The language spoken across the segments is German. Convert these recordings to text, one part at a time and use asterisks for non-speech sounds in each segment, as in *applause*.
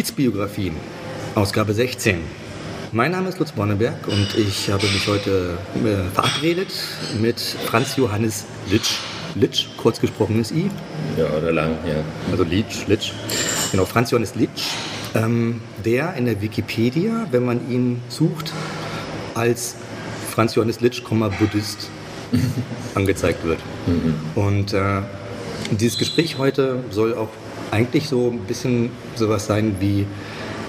Hallo. Kiezbiografien, Ausgabe 16. Mein Name ist Lutz Bonneberg und ich habe mich heute äh, verabredet mit Franz Johannes Litsch. Litsch, kurz gesprochenes I. Ja, oder lang, ja. Also Litsch, Litsch. Genau, Franz Johannes Litsch, ähm, der in der Wikipedia, wenn man ihn sucht, als Franz Johannes Litsch, Buddhist *laughs* angezeigt wird. Mhm. Und äh, dieses Gespräch heute soll auch eigentlich so ein bisschen sowas sein wie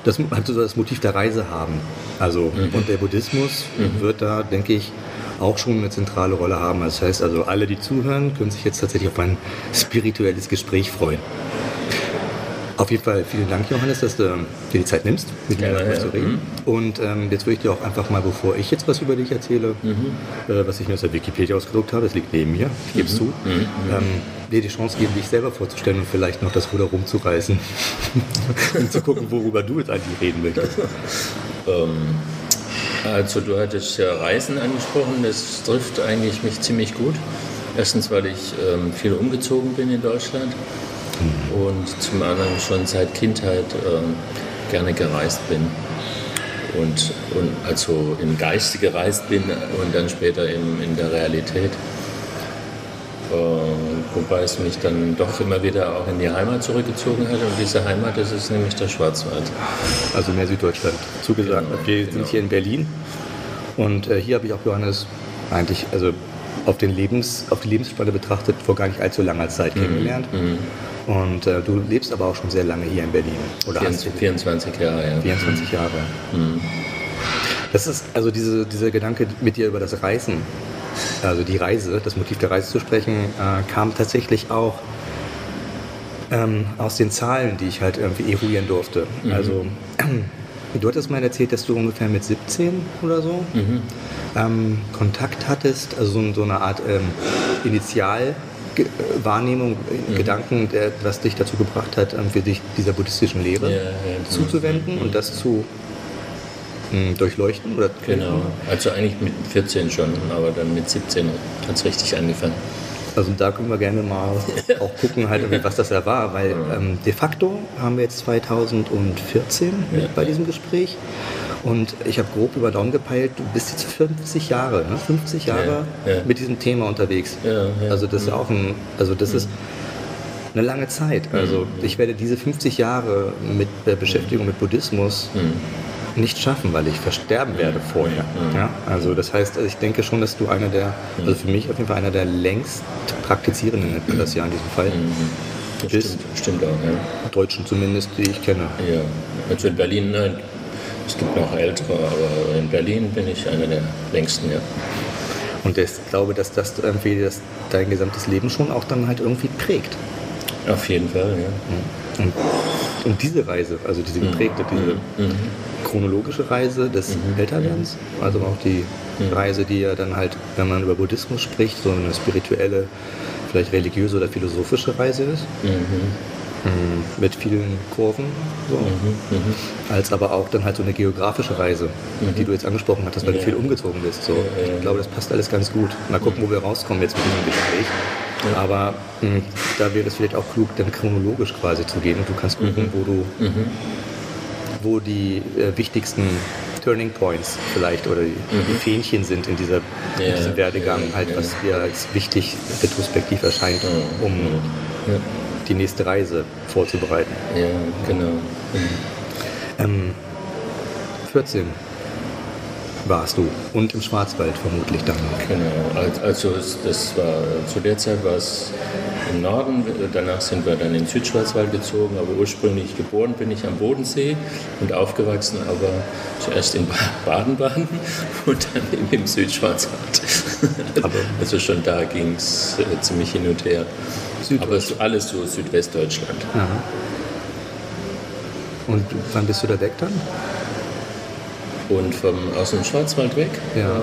das, also das Motiv der Reise haben. Also, mhm. und der Buddhismus mhm. wird da, denke ich, auch schon eine zentrale Rolle haben. Das heißt also, alle, die zuhören, können sich jetzt tatsächlich auf ein spirituelles Gespräch freuen. Auf jeden Fall vielen Dank, Johannes, dass du dir die Zeit nimmst, mit mir darüber zu reden. Mhm. Und ähm, jetzt würde ich dir auch einfach mal, bevor ich jetzt was über dich erzähle, mhm. äh, was ich mir aus der Wikipedia ausgedruckt habe, das liegt neben mir, ich gebe es mhm. zu, mhm. Mhm. ähm, dir die Chance geben, dich selber vorzustellen und vielleicht noch das Ruder rumzureißen *laughs* und zu gucken, worüber du jetzt eigentlich reden möchtest. *laughs* Ähm, also du hattest ja Reisen angesprochen, das trifft eigentlich mich ziemlich gut. Erstens, weil ich ähm, viel umgezogen bin in Deutschland und zum anderen schon seit Kindheit äh, gerne gereist bin. Und, und also im Geiste gereist bin und dann später in, in der Realität. Äh, wobei es mich dann doch immer wieder auch in die Heimat zurückgezogen hat. Und diese Heimat, das ist nämlich der Schwarzwald. Also mehr Süddeutschland. Zugesagt. Genau, wir sind genau. hier in Berlin. Und äh, hier habe ich auch Johannes eigentlich, also auf, den Lebens, auf die Lebensspanne betrachtet, vor gar nicht allzu langer Zeit mhm. kennengelernt. Mhm. Und äh, du lebst aber auch schon sehr lange hier in Berlin. Oder 24, 24 Jahre, ja. 24 Jahre. Mhm. Das ist also diese, dieser Gedanke mit dir über das Reisen, also die Reise, das Motiv der Reise zu sprechen, äh, kam tatsächlich auch ähm, aus den Zahlen, die ich halt irgendwie eruieren durfte. Mhm. Also *clears throat* du hattest mal erzählt, dass du ungefähr mit 17 oder so mhm. ähm, Kontakt hattest, also so, so eine Art ähm, Initial Wahrnehmung, mhm. Gedanken, der, was dich dazu gebracht hat, ähm, für dich dieser buddhistischen Lehre ja, ja, zuzuwenden mhm. und das zu mh, hm, durchleuchten? Oder genau, also eigentlich mit 14 schon, aber dann mit 17 hat es richtig angefangen. Also da können wir gerne mal *laughs* auch gucken, halt, was das da war, weil ähm, de facto haben wir jetzt 2014 ja, bei diesem Gespräch und ich habe grob über Daumen gepeilt, du bist jetzt 50 Jahre, ne? 50 Jahre ja, ja. mit diesem Thema unterwegs. Ja, also das ist ja auch ein, also das ist eine lange Zeit. Also ich werde diese 50 Jahre mit der Beschäftigung mit Buddhismus nicht schaffen, weil ich versterben werde vorher. Ja? Also das heißt, ich denke schon, dass du einer der, also für mich auf jeden Fall einer der längst praktizierenden, nennt man das ja in diesem Fall, das bist. Stimmt, stimmt auch, ja. Deutschen zumindest, die ich kenne. Ja, also in Berlin, nein, es gibt noch ältere, aber in Berlin bin ich einer der längsten, ja. Und ich glaube, dass das irgendwie das, dein gesamtes Leben schon auch dann halt irgendwie prägt. Auf jeden Fall, ja. Und, und diese Reise, also diese mhm. geprägte, diese mhm. chronologische Reise des mhm. Älterwerdens, also auch die mhm. Reise, die ja dann halt, wenn man über Buddhismus spricht, so eine spirituelle, vielleicht religiöse oder philosophische Reise ist. Mhm. Mhm. mit vielen Kurven, so. mhm, mhm. als aber auch dann halt so eine geografische Reise, mhm. die du jetzt angesprochen hattest, weil ja. du viel umgezogen bist. So. Ja, ich glaube, das passt alles ganz gut. Mal gucken, wo wir rauskommen jetzt mit diesem Gespräch. Ja. Aber mh, hm, da wäre es vielleicht auch klug, dann chronologisch quasi zu gehen und du kannst gucken, mhm. wo du, mhm. wo die äh, wichtigsten Turning Points vielleicht oder die, die Fähnchen sind in, dieser, in diesem Werdegang, halt, was dir als wichtig retrospektiv erscheint, um die nächste Reise vorzubereiten. Ja, genau. Ähm, 14 warst du und im Schwarzwald vermutlich dann. Genau, also das war zu der Zeit war es im Norden, danach sind wir dann in den Südschwarzwald gezogen, aber ursprünglich geboren bin ich am Bodensee und aufgewachsen aber zuerst in Baden-Baden *laughs* und dann im Südschwarzwald. *laughs* also schon da ging es äh, ziemlich hin und her. Aber es alles so Südwestdeutschland. Aha. Und wann bist du da weg dann? Und vom, aus dem Schwarzwald weg. Ja. Äh,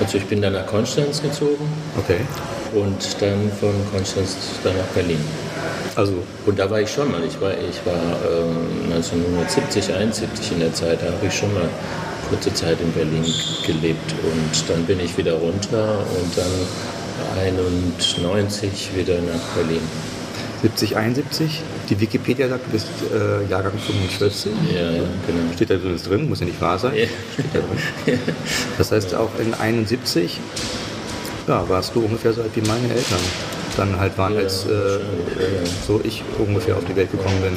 also ich bin dann nach Konstanz gezogen. Okay. Und dann von Konstanz dann nach Berlin. Also. Und da war ich schon mal. Ich war, ich war ähm, 1970, 71 in der Zeit, da habe ich schon mal kurze Zeit in Berlin gelebt. Und dann bin ich wieder runter und dann 91 wieder nach Berlin. 70, 71. Die Wikipedia sagt, du bist äh, Jahrgang 45. Ja, ja, genau. Steht da übrigens drin, muss ja nicht wahr sein. Ja. Steht da drin. Das heißt, auch in 71 ja, warst du ungefähr so alt wie meine Eltern. Dann halt waren, als äh, so ich ungefähr auf die Welt gekommen bin.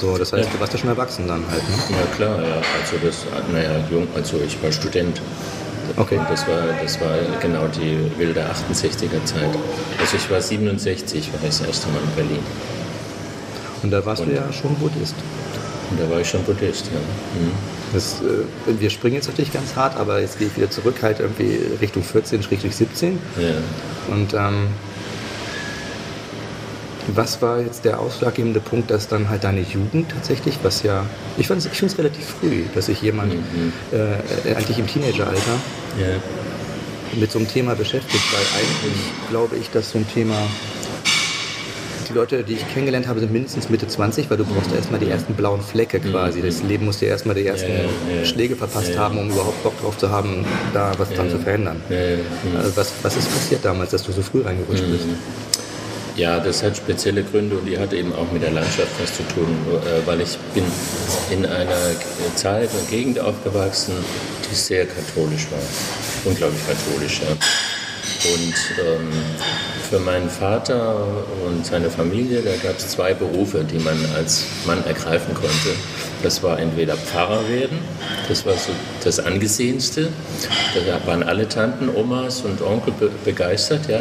So, das heißt, du warst ja schon erwachsen dann halt, ne? Ja klar, ja. Also das, naja, jung, also ich war Student. Okay. Und das war, das war genau die wilde 68er Zeit. Also ich war 67, war ich das erste Mal in Berlin. Und da warst du ja schon Buddhist. Und da war ich schon Buddhist, ja. Mhm. Das, äh, wir springen jetzt natürlich ganz hart, aber jetzt gehe ich wieder zurück, halt irgendwie Richtung 14, Richtung 17. Ja. Und ähm, was war jetzt der ausschlaggebende Punkt, dass dann halt deine Jugend tatsächlich, was ja, ich finde es relativ früh, dass sich jemand äh, eigentlich im Teenageralter ja. mit so einem Thema beschäftigt, weil eigentlich glaube ich, dass so ein Thema, Leute, die ich kennengelernt habe, sind mindestens Mitte 20, weil du brauchst erstmal die ersten blauen Flecke quasi. Das Leben muss dir erstmal die ersten. Schläge verpasst haben, um überhaupt Bock drauf zu haben, da was dran zu verändern. Also was, was ist passiert damals, dass du so früh reingerutscht bist? Ja, das hat spezielle Gründe und die hat eben auch mit der Landschaft was zu tun, äh, weil ich bin in einer Zeit und Gegend aufgewachsen, die sehr katholisch war, unglaublich katholisch. Ja. Und ähm, für meinen Vater und seine Familie, da gab es zwei Berufe, die man als Mann ergreifen konnte. Das war entweder Pfarrer werden, das war so das Angesehenste, da waren alle Tanten, Omas und Onkel be begeistert, ja.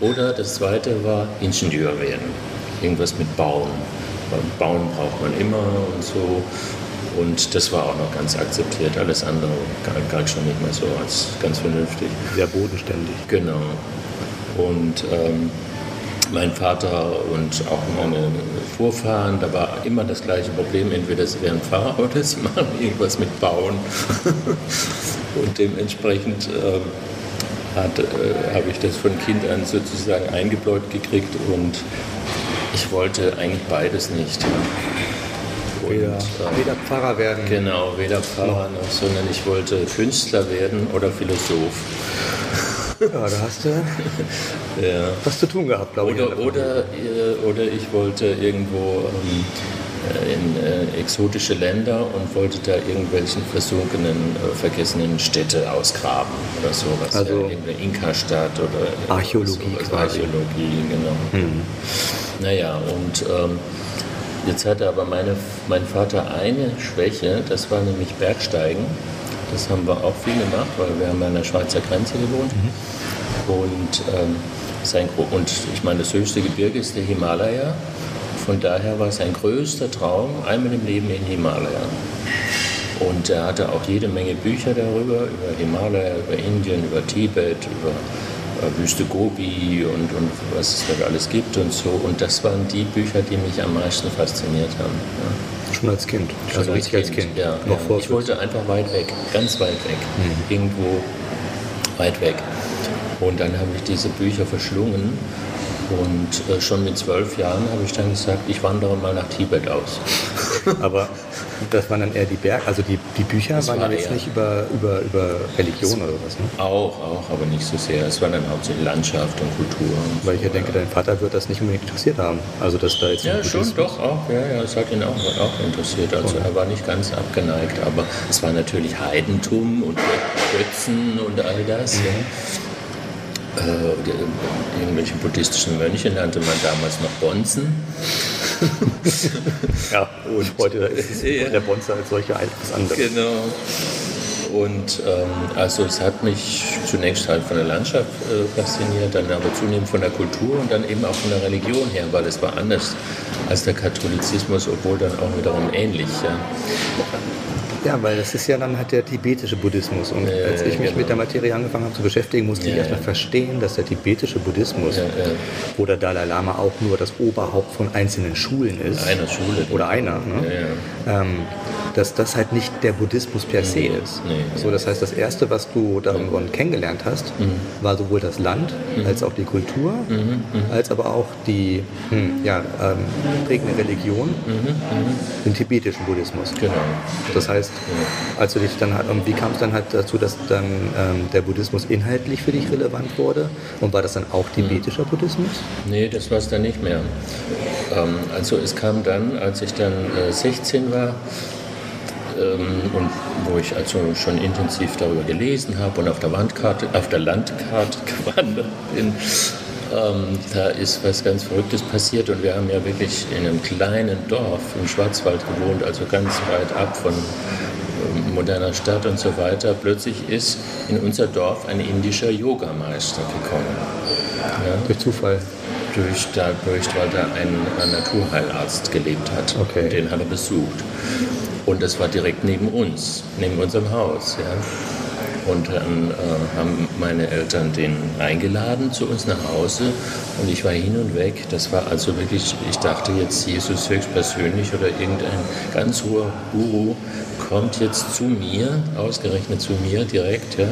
Oder das zweite war Ingenieur werden, irgendwas mit Bauen. Bauen braucht man immer und so. Und das war auch noch ganz akzeptiert. Alles andere galt schon nicht mehr so als ganz vernünftig. Sehr bodenständig. Genau. Und ähm, mein Vater und auch meine Vorfahren, da war immer das gleiche Problem. Entweder sie wären Pfarrer oder sie *laughs* machen irgendwas mit Bauen. *laughs* und dementsprechend hat, äh, habe ich das von Kind an sozusagen eingebläut gekriegt und ich wollte eigentlich beides nicht. Und, Weder, ähm, weder Pfarrer werden. Genau, weder Pfarrer noch, sondern ich wollte Künstler werden oder Philosoph. Ja, da hast du *laughs* Ja. was zu tun gehabt, glaube ich. Oder, oder, äh, oder ich wollte irgendwo ähm, äh, in äh, exotische Länder und wollte da irgendwelchen versunkenen, äh, vergessenen Städte ausgraben oder sowas. Also- ja, irgendeine Inka-Stadt oder Archäologie sowas. quasi. Archäologie, genau. Naja, und ähm, jetzt hatte aber meine, mein Vater eine Schwäche, das war nämlich Bergsteigen. Das haben wir auch viel gemacht, weil wir haben an der Schweizer Grenze gewohnt. Und, ähm, sein, und ich meine, das höchste Gebirge ist der Himalaya. Von daher war sein größter Traum, einmal im Leben in Himalaya. Und er hatte auch jede Menge Bücher darüber, über Himalaya, über Indien, über Tibet, über äh, Wüste Gobi und, und was es da alles gibt und so. Und das waren die Bücher, die mich am meisten fasziniert haben. Ja. Schon als Kind. also Schon richtig als Kind. Ja, Noch ja. vor Ich wollte einfach weit weg, ganz weit weg, irgendwo weit weg. Und dann habe ich diese Bücher verschlungen und äh, schon mit zwölf Jahren habe ich dann gesagt, ich wandere mal nach Tibet aus. *laughs* Aber das waren dann eher die Berg, also die, die Bücher Das waren war dann jetzt nicht über, über, über Religion oder was, ne? Auch, auch, aber nicht so sehr. Es war dann hauptsächlich Landschaft und Kultur. Und Weil ich so, ja denke, dein Vater wird das nicht unbedingt interessiert haben. Also dass da jetzt Ja, schon, doch, auch. Ja, ja, es hat ihn auch, auch interessiert. Also er war nicht ganz abgeneigt, aber es war natürlich Heidentum und Götzen und all das. Ja. Äh, die, irgendwelche buddhistischen Mönche nannte man damals noch Bonzen. *laughs* Ja, und heute ist es Ja. der Bonzer als solcher etwas anderes. Genau. Und ähm, also es hat mich zunächst halt von der Landschaft äh, fasziniert, dann aber zunehmend von der Kultur und dann eben auch von der Religion her, weil es war anders als der Katholizismus, obwohl dann auch wiederum ähnlich. Ja. Ja, weil das ist ja dann halt der tibetische Buddhismus. Und Ja, als ich mich genau. mit der Materie angefangen habe zu beschäftigen, musste ich Ja, erstmal ja. verstehen, dass der tibetische Buddhismus, wo der Dalai Lama auch nur das Oberhaupt von einzelnen Schulen ist, Einer Schule. oder einer, ne? Ähm, dass das halt nicht der Buddhismus per se ist. nee, so, das heißt, das Erste, was du davon kennengelernt hast, Mhm. war sowohl das Land, als auch die Kultur, als aber auch die hm, ja, ähm, prägende Religion, den tibetischen Buddhismus. Genau. Das heißt, Ja. Also dich dann halt, und wie kam es dann halt dazu, dass dann ähm, der Buddhismus inhaltlich für dich relevant wurde? Und war das dann auch tibetischer Buddhismus? Nee, das war es dann nicht mehr. Ähm, also es kam dann, als ich dann äh, 16 war, ähm, und wo ich also schon intensiv darüber gelesen habe und auf der Wandkarte, auf der Landkarte *laughs* gewandert bin, ähm, da ist was ganz Verrücktes passiert und wir haben ja wirklich in einem kleinen Dorf im Schwarzwald gewohnt, also ganz weit ab von ähm, moderner Stadt und so weiter. Plötzlich ist in unser Dorf ein indischer Yogameister gekommen. Ja? Durch Zufall? Durch, dadurch, weil da ein, ein Naturheilarzt gelebt hat. Okay. Den hat er besucht. Und das war direkt neben uns, neben unserem Haus. Ja. Und dann äh, haben meine Eltern den eingeladen zu uns nach Hause und ich war hin und weg. Das war also wirklich, ich dachte jetzt, Jesus höchstpersönlich oder irgendein ganz hoher Guru kommt jetzt zu mir, ausgerechnet zu mir direkt. Ja.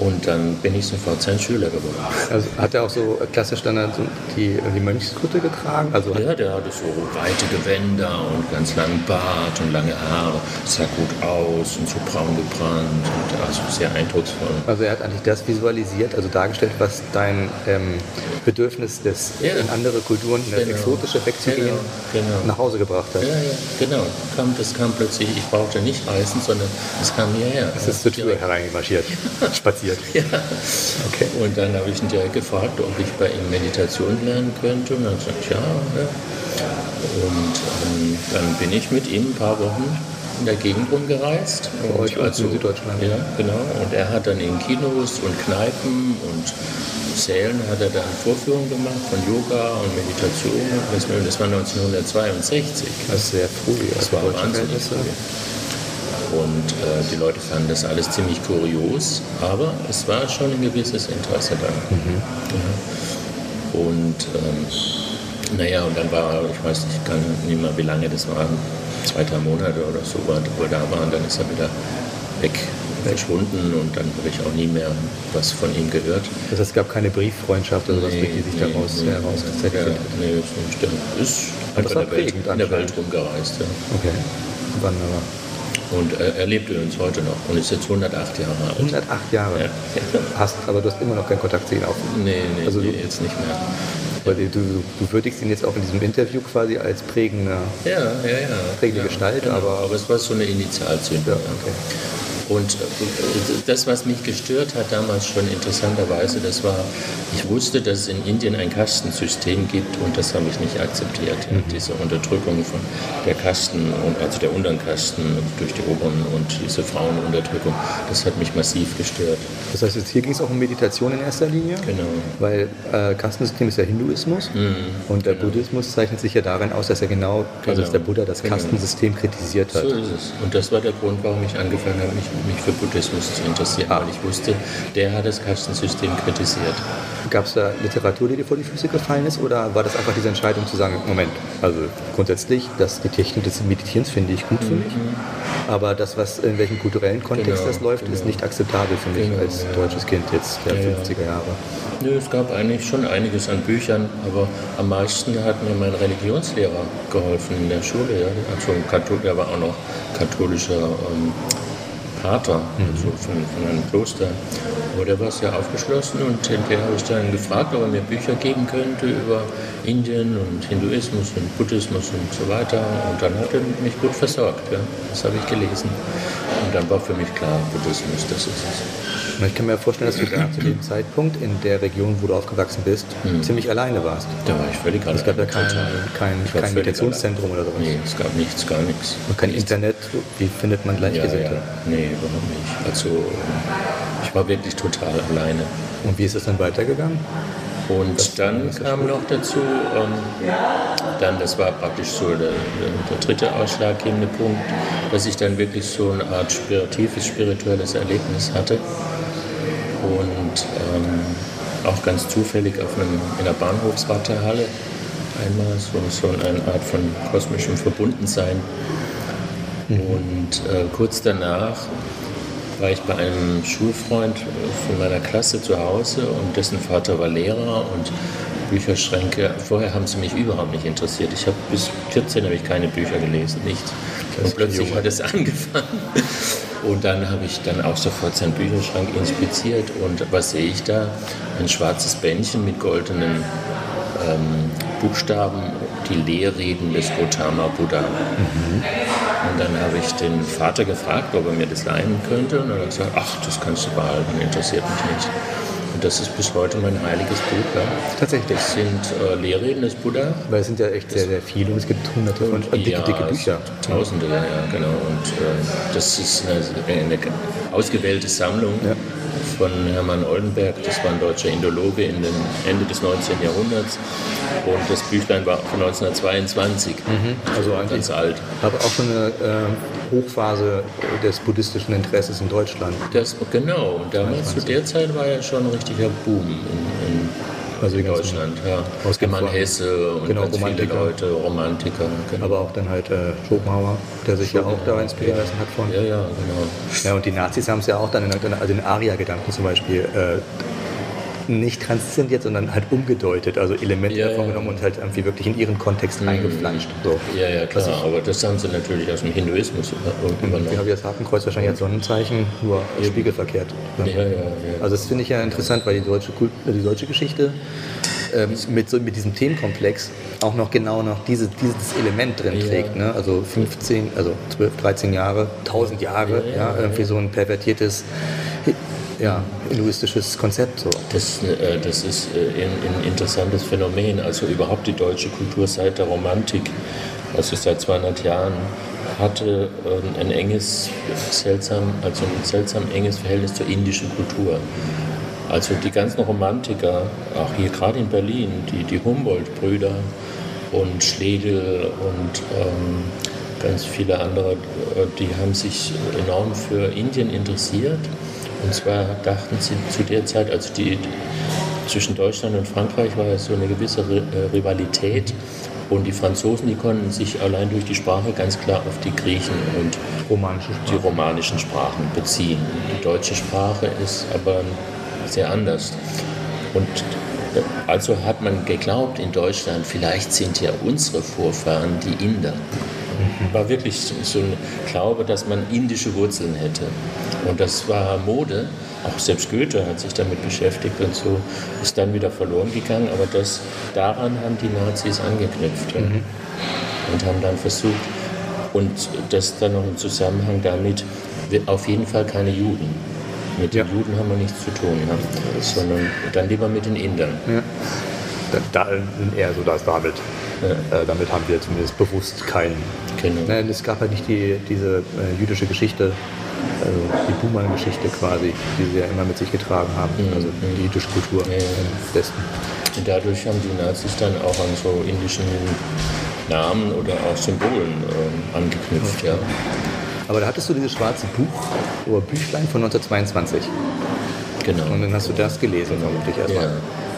Und dann bin ich sofort sein Schüler geworden. Also hat er auch so klassisch dann die, die Mönchskutte getragen? Also ja, der hatte so weite Gewänder und ganz langen Bart und lange Haare. Sah gut aus und so braun gebrannt und also sehr eindrucksvoll. Also er hat eigentlich das visualisiert, also dargestellt, was dein ähm, Bedürfnis des ja. in andere Kulturen, in das genau. Exotische wegzugehen, genau. Genau. nach Hause gebracht hat. Ja, ja, genau. Kam, das kam plötzlich, ich brauchte nicht reisen, sondern es kam hierher. Es ist zur Tür hereingemarschiert, *laughs* spaziert passiert. Ja. Okay. Und dann habe ich ihn direkt gefragt, ob ich bei ihm Meditation lernen könnte. Und er hat gesagt, ja. ja. Und ähm, dann bin ich mit ihm ein paar Wochen in der Gegend rumgereist. Bei euch also, in Süddeutschland. Ja, genau. Und er hat dann in Kinos und Kneipen und Sälen hat er dann Vorführungen gemacht von Yoga und Meditation. Das war 1962. Das ist sehr früh. Das war wahnsinnig früh. Und äh, die Leute fanden das alles ziemlich kurios, aber es war schon ein gewisses Interesse da. Mhm. Ja. Und ähm, naja, und dann war, ich weiß nicht, gar nicht mehr, wie lange das waren, zwei, drei Monate oder so, wo er da war, und dann ist er wieder weg verschwunden und dann habe ich auch nie mehr was von ihm gehört. Das heißt, es gab keine Brieffreundschaft oder was, nee, die sich nee, daraus nee, herauskristallisiert ja, Nee, das ist einfach in der, Welt, in der Welt rumgereist. Ja. Okay, wunderbar. Und er, er lebt übrigens heute noch und ist jetzt 108 Jahre alt. 108 Jahre? Ja. Hast, aber du hast immer noch keinen Kontakt zu ihm auf. Nee, nee, also nee, jetzt nicht mehr. Weil du, du würdigst ihn jetzt auch in diesem Interview quasi als prägende, ja, ja, ja. prägende ja, Gestalt. Genau. Aber, aber es war so eine Initialzündung. Ja, okay. Und äh, das, was mich gestört hat damals schon interessanterweise, das war, ich wusste, dass es in Indien ein Kastensystem gibt und das habe ich nicht akzeptiert. Mhm. Diese Unterdrückung von der Kasten, also der unteren Kasten durch die oberen und diese Frauenunterdrückung, das hat mich massiv gestört. Das heißt, jetzt hier ging es auch um Meditation in erster Linie? Genau. Weil äh, Kastensystem ist ja Hinduismus mhm. und der genau. Buddhismus zeichnet sich ja darin aus, dass er genau, genau. also dass der Buddha das genau. Kastensystem kritisiert hat. So ist es. Und das war der Grund, warum ich angefangen habe, mich mich für Buddhismus zu interessieren, weil ich wusste, der hat das Kastensystem kritisiert. Gab es da Literatur, die dir vor die Füße gefallen ist, oder war das einfach diese Entscheidung zu sagen, Moment, also grundsätzlich, dass die Technik des Meditierens finde ich gut für mich, mhm. aber das, was in welchem kulturellen Kontext genau, das läuft, genau. ist nicht akzeptabel für mich genau, als ja. deutsches Kind jetzt der ja, 50er Jahre. Nö, es gab eigentlich schon einiges an Büchern, aber am meisten hat mir mein Religionslehrer geholfen in der Schule. Ja. Also, er war auch noch katholischer ähm, Pater, also von, von einem Kloster. Aber der war sehr aufgeschlossen und hinterher habe ich dann gefragt, ob er mir Bücher geben könnte über Indien und Hinduismus und Buddhismus und so weiter. Und dann hat er mich gut versorgt. Ja. Das habe ich gelesen. Und dann war für mich klar, Buddhismus, das ist es. Ich kann mir vorstellen, dass du da zu dem Zeitpunkt in der Region, wo du aufgewachsen bist, mhm. ziemlich alleine warst. Da war ich völlig alleine. Es gab ja kein, kein, kein Meditationszentrum oder sowas. Nee, es gab nichts, gar nichts. Und kein nichts. Internet, wie findet man Gleichgesinnte? Ja, ja. Nee, überhaupt nicht. Also ich war wirklich total alleine. Und wie ist es dann weitergegangen? Und dann kam noch dazu, ähm, dann, das war praktisch so der, der, dritte ausschlaggebende Punkt, dass ich dann wirklich so eine Art tiefes spirituelles Erlebnis hatte. Und ähm, auch ganz zufällig auf einem, in der Bahnhofswartehalle einmal so, so eine Art von kosmischem Verbundensein. Mhm. Und äh, kurz danach war ich bei einem Schulfreund von meiner Klasse zu Hause und dessen Vater war Lehrer und Bücherschränke. Vorher haben sie mich überhaupt nicht interessiert. Ich habe bis 14 habe ich keine Bücher gelesen, nichts. Und plötzlich hat es *laughs* angefangen. Und dann habe ich dann auch sofort seinen Bücherschrank inspiziert. Und was sehe ich da? Ein schwarzes Bändchen mit goldenen ähm, Buchstaben, die Lehrreden des Gautama Buddha. Mhm. Und dann habe ich den Vater gefragt, ob er mir das leihen könnte. Und er hat gesagt, ach, das kannst du behalten, interessiert mich nicht. Und das ist bis heute mein heiliges Buch. Ja. Tatsächlich. Das sind äh, Lehrreden des Buddha. Weil es sind ja echt sehr, sehr viele und es gibt hunderte von und, dicke, ja, dicke Bücher. Tausende, ja, ja, genau. Und äh, das ist eine, eine ausgewählte Sammlung. Ja von Hermann Oldenberg, das war ein deutscher Indologe in den Ende des 19. Jahrhunderts. Und das Büchlein war von 1922, mhm. also eigentlich ganz alt. Aber auch schon eine äh, Hochphase des buddhistischen Interesses in Deutschland. Das, genau, und damals zu der Zeit war ja schon ein richtiger Boom in, in also in Deutschland, ja. Hermann Hesse und genau, ganz viele Leute, Romantiker. Genau. Aber auch dann halt äh, Schopenhauer, der sich ja auch da inspirieren ja. lassen hat von. Ja, ja, genau. Ja, und die Nazis haben es ja auch dann, in, also den Aria-Gedanken zum Beispiel, äh, nicht transzendiert, sondern halt umgedeutet, also Elemente ja, davon ja. genommen und halt irgendwie wirklich in ihren Kontext mhm. eingeflanscht. So. Ja, ja, klar, also, aber das haben sie natürlich aus dem Hinduismus übernommen. Wir haben das Hakenkreuz wahrscheinlich als Sonnenzeichen, nur ja. spiegelverkehrt. Ja, ja, ja. Also das finde ich ja interessant, weil die deutsche, die deutsche Geschichte ähm, mit, so, mit diesem Themenkomplex auch noch genau noch diese, dieses Element drin trägt. Ne? Also 15, also 12, 13 Jahre, 1000 Jahre, ja, irgendwie so ein pervertiertes ja, hinduistisches Konzept. So. Das, äh, das ist äh, ein, ein, interessantes Phänomen. Also überhaupt die deutsche Kultur seit der Romantik, also seit 200 Jahren, hatte äh, ein enges, seltsam, also ein seltsam enges Verhältnis zur indischen Kultur. Also die ganzen Romantiker, auch hier gerade in Berlin, die, die Humboldt-Brüder und Schlegel und ähm, ganz viele andere, äh, die haben sich enorm für Indien interessiert und zwar dachten sie zu der Zeit, also die, zwischen Deutschland und Frankreich war ja so eine gewisse äh, Rivalität. Und die Franzosen, die konnten sich allein durch die Sprache ganz klar auf die Griechen und die romanischen Sprachen beziehen. Die deutsche Sprache ist aber sehr anders. Und äh, also hat man geglaubt in Deutschland, vielleicht sind ja unsere Vorfahren die Inder *laughs* war wirklich so ein Glaube, dass man indische Wurzeln hätte. Und das war Mode. Auch selbst Goethe hat sich damit beschäftigt und so ist dann wieder verloren gegangen. Aber das, daran haben die Nazis angeknüpft ja. mhm. und haben dann versucht, und das dann noch im Zusammenhang damit, auf jeden Fall keine Juden. Mit den Juden haben wir nichts zu tun, ja. sondern dann lieber mit den Indern. Ja. Da, eher so das David. Ja. Äh, damit haben wir zumindest bewusst keinen. Genau. Nein, es gab halt nicht die, diese äh, jüdische Geschichte, also die Buhmann-Geschichte quasi, die sie ja immer mit sich getragen haben, mhm. also die jüdische Kultur ja, im Westen. Und dadurch haben die Nazis dann auch an so indischen Namen oder auch Symbolen äh, angeknüpft, ja. Aber da hattest du dieses schwarze Buch oder Büchlein von 1922. Genau. Und dann hast du das gelesen, vermutlich erstmal. Ja.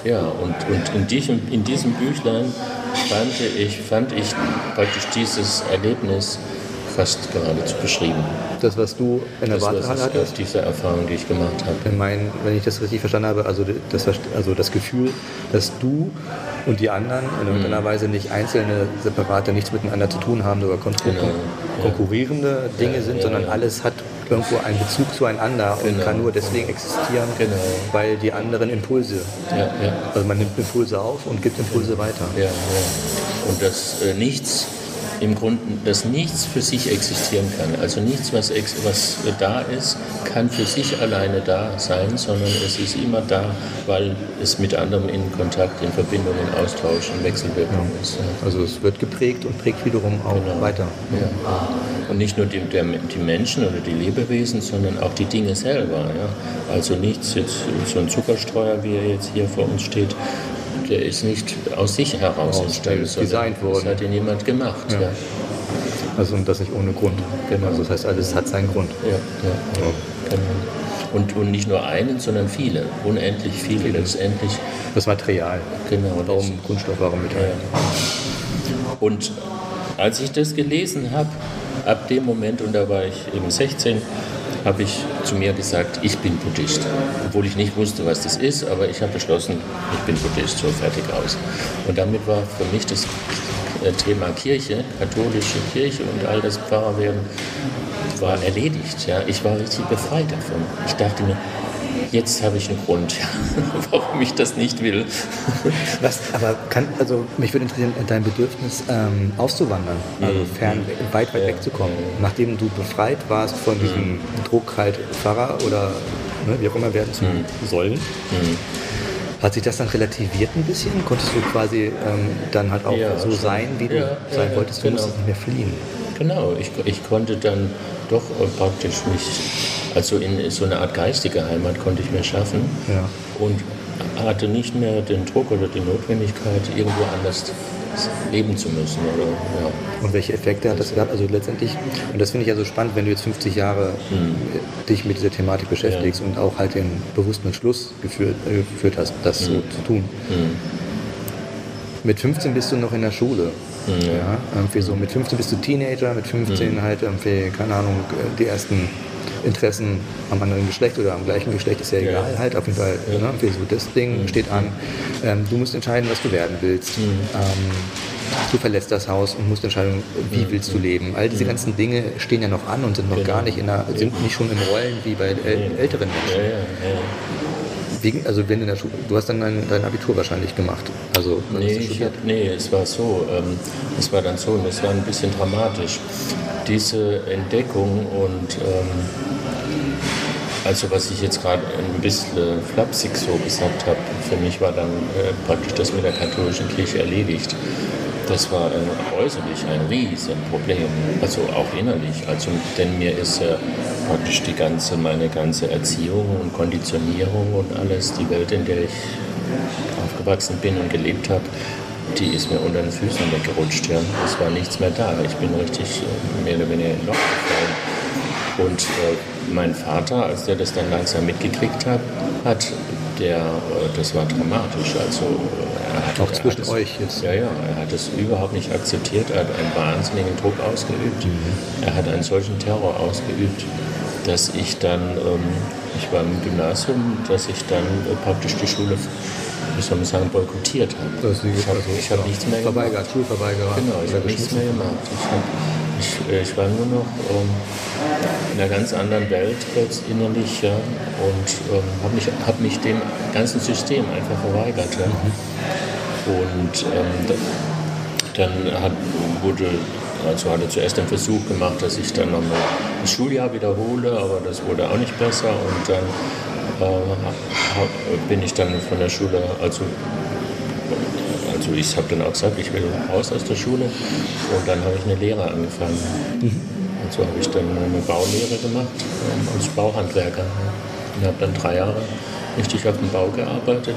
Ja, und, und in, diesem, in diesem Büchlein fand ich, fand ich praktisch dieses Erlebnis fast geradezu beschrieben. Das, was du in der Wartehalle hattest? Diese Erfahrung, die ich gemacht habe. Ich meine, wenn ich das richtig verstanden habe, also das, also das Gefühl, dass du und die anderen in irgendeiner mhm. Weise nicht einzelne, separate, nichts miteinander zu tun haben, sogar genau. konkurrierende ja. Dinge ja, sind, ja, sondern alles hat irgendwo einen Bezug zueinander genau. und kann nur deswegen existieren, genau. weil die anderen Impulse, also man nimmt Impulse auf und gibt Impulse weiter. Und das äh, Nichts im Grunde, dass nichts für sich existieren kann. Also nichts, was, was da ist, kann für sich alleine da sein, sondern es ist immer da, weil es mit anderem in Kontakt, in Verbindung, in Austausch, in Wechselwirkung ja. ist. Also es wird geprägt und prägt wiederum auch genau. weiter. Ja. Und nicht nur die, der, die Menschen oder die Lebewesen, sondern auch die Dinge selber. Ja. Also nichts, jetzt so ein Zuckerstreuer, wie er jetzt hier vor uns steht, der ist nicht aus sich heraus oh, entstanden, sondern das hat ihn jemand gemacht. Ja. Ja. Also und das nicht ohne Grund. Genau. Also das heißt, alles hat seinen Grund. Ja, ja, genau. Und, und nicht nur einen, sondern viele, unendlich viele, viele. letztendlich. Das Material. Genau. Warum Kunststoff, warum Metall. Und als ich das gelesen habe, ab dem Moment, und da war ich eben 16, habe ich zu mir gesagt, ich bin Buddhist. Obwohl ich nicht wusste, was das ist, aber ich habe beschlossen, ich bin Buddhist, so fertig aus. Und damit war für mich das äh, Thema Kirche, katholische Kirche und all das Pfarrerwerden war erledigt. Ja. Ich war richtig befreit davon. Ich dachte mir, jetzt habe ich einen Grund, *laughs* warum ich das nicht will. Was, aber kann, also mich würde interessieren, dein Bedürfnis ähm, auszuwandern, also mhm. fern, weit, weit ja. wegzukommen, nachdem du befreit warst von diesem mhm. Druck halt Pfarrer oder ne, wie auch immer werden zu mhm. sollen. Mhm. Hat sich das dann relativiert ein bisschen? Konntest du quasi ähm, dann halt auch ja, so schon. sein, wie du ja, sein wolltest? Du genau. musstest nicht mehr fliehen. Genau, ich, ich konnte dann doch äh, praktisch mich also in so eine Art geistige Heimat konnte ich mir schaffen ja. und hatte nicht mehr den Druck oder die Notwendigkeit, irgendwo anders leben zu müssen. Oder, ja. Und welche Effekte hat das gehabt? Also letztendlich, und das finde ich ja so spannend, wenn du jetzt 50 Jahre hm. dich mit dieser Thematik beschäftigst ja. und auch halt den bewussten Entschluss geführt, äh, geführt hast, das hm. so zu tun. Hm. Mit 15 bist du noch in der Schule. Mhm. Ja, irgendwie so mit 15 bist du Teenager, mit 15 mhm. halt irgendwie, keine Ahnung, die ersten Interessen am anderen Geschlecht oder am gleichen Geschlecht ist ja egal, ja. halt auf jeden Fall. Ja. Ne, so das Ding mhm. steht an. Ähm, du musst entscheiden, was du werden willst. Mhm. Ähm, du verlässt das Haus und musst entscheiden, wie mhm. willst du leben. All diese mhm. ganzen Dinge stehen ja noch an und sind noch genau. gar nicht in der, sind nicht schon in Rollen wie bei äl älteren Menschen. Wie, also wenn in der Schule, du hast dann dein, dein Abitur wahrscheinlich gemacht. Also nee, hab, nee, es war so. Ähm, es war dann so und es war ein bisschen dramatisch. Diese Entdeckung und ähm, also was ich jetzt gerade ein bisschen flapsig so gesagt habe, für mich war dann äh, praktisch das mit der katholischen Kirche erledigt. Das war äh, äußerlich ein Riesenproblem, also auch innerlich. Also, denn mir ist äh, praktisch die ganze, meine ganze Erziehung und Konditionierung und alles, die Welt, in der ich aufgewachsen bin und gelebt habe, die ist mir unter den Füßen weggerutscht. Ja. Es war nichts mehr da. Ich bin richtig äh, mehr oder weniger in Loch gefallen. Und äh, mein Vater, als der das dann langsam mitgekriegt hat, hat der, äh, das war dramatisch. Also, äh, er hat, Auch zwischen euch jetzt? Ja, ja, er hat es überhaupt nicht akzeptiert. Er hat einen wahnsinnigen Druck ausgeübt. Mhm. Er hat einen solchen Terror ausgeübt, dass ich dann, ähm, ich war im Gymnasium, dass ich dann äh, praktisch die Schule wie soll man sagen, boykottiert habe. Ich habe also, hab nichts mehr gemacht. Verweigert, Schulverweigerer. Genau, ich habe nichts mehr gemacht. Ich, hab, ich, äh, ich war nur noch ähm, in einer ganz anderen Welt jetzt innerlich ja, und ähm, habe mich, hab mich dem ganzen System einfach verweigert. Ja. Und ähm, dann hat, wurde also hatte zuerst den Versuch gemacht, dass ich dann nochmal das Schuljahr wiederhole, aber das wurde auch nicht besser. Und dann äh, bin ich dann von der Schule, also, also ich habe dann auch gesagt, ich will raus aus der Schule und dann habe ich eine Lehre angefangen. Mhm. Und so habe ich dann eine Baulehre gemacht ähm, als Bauhandwerker und habe dann drei Jahre richtig auf dem Bau gearbeitet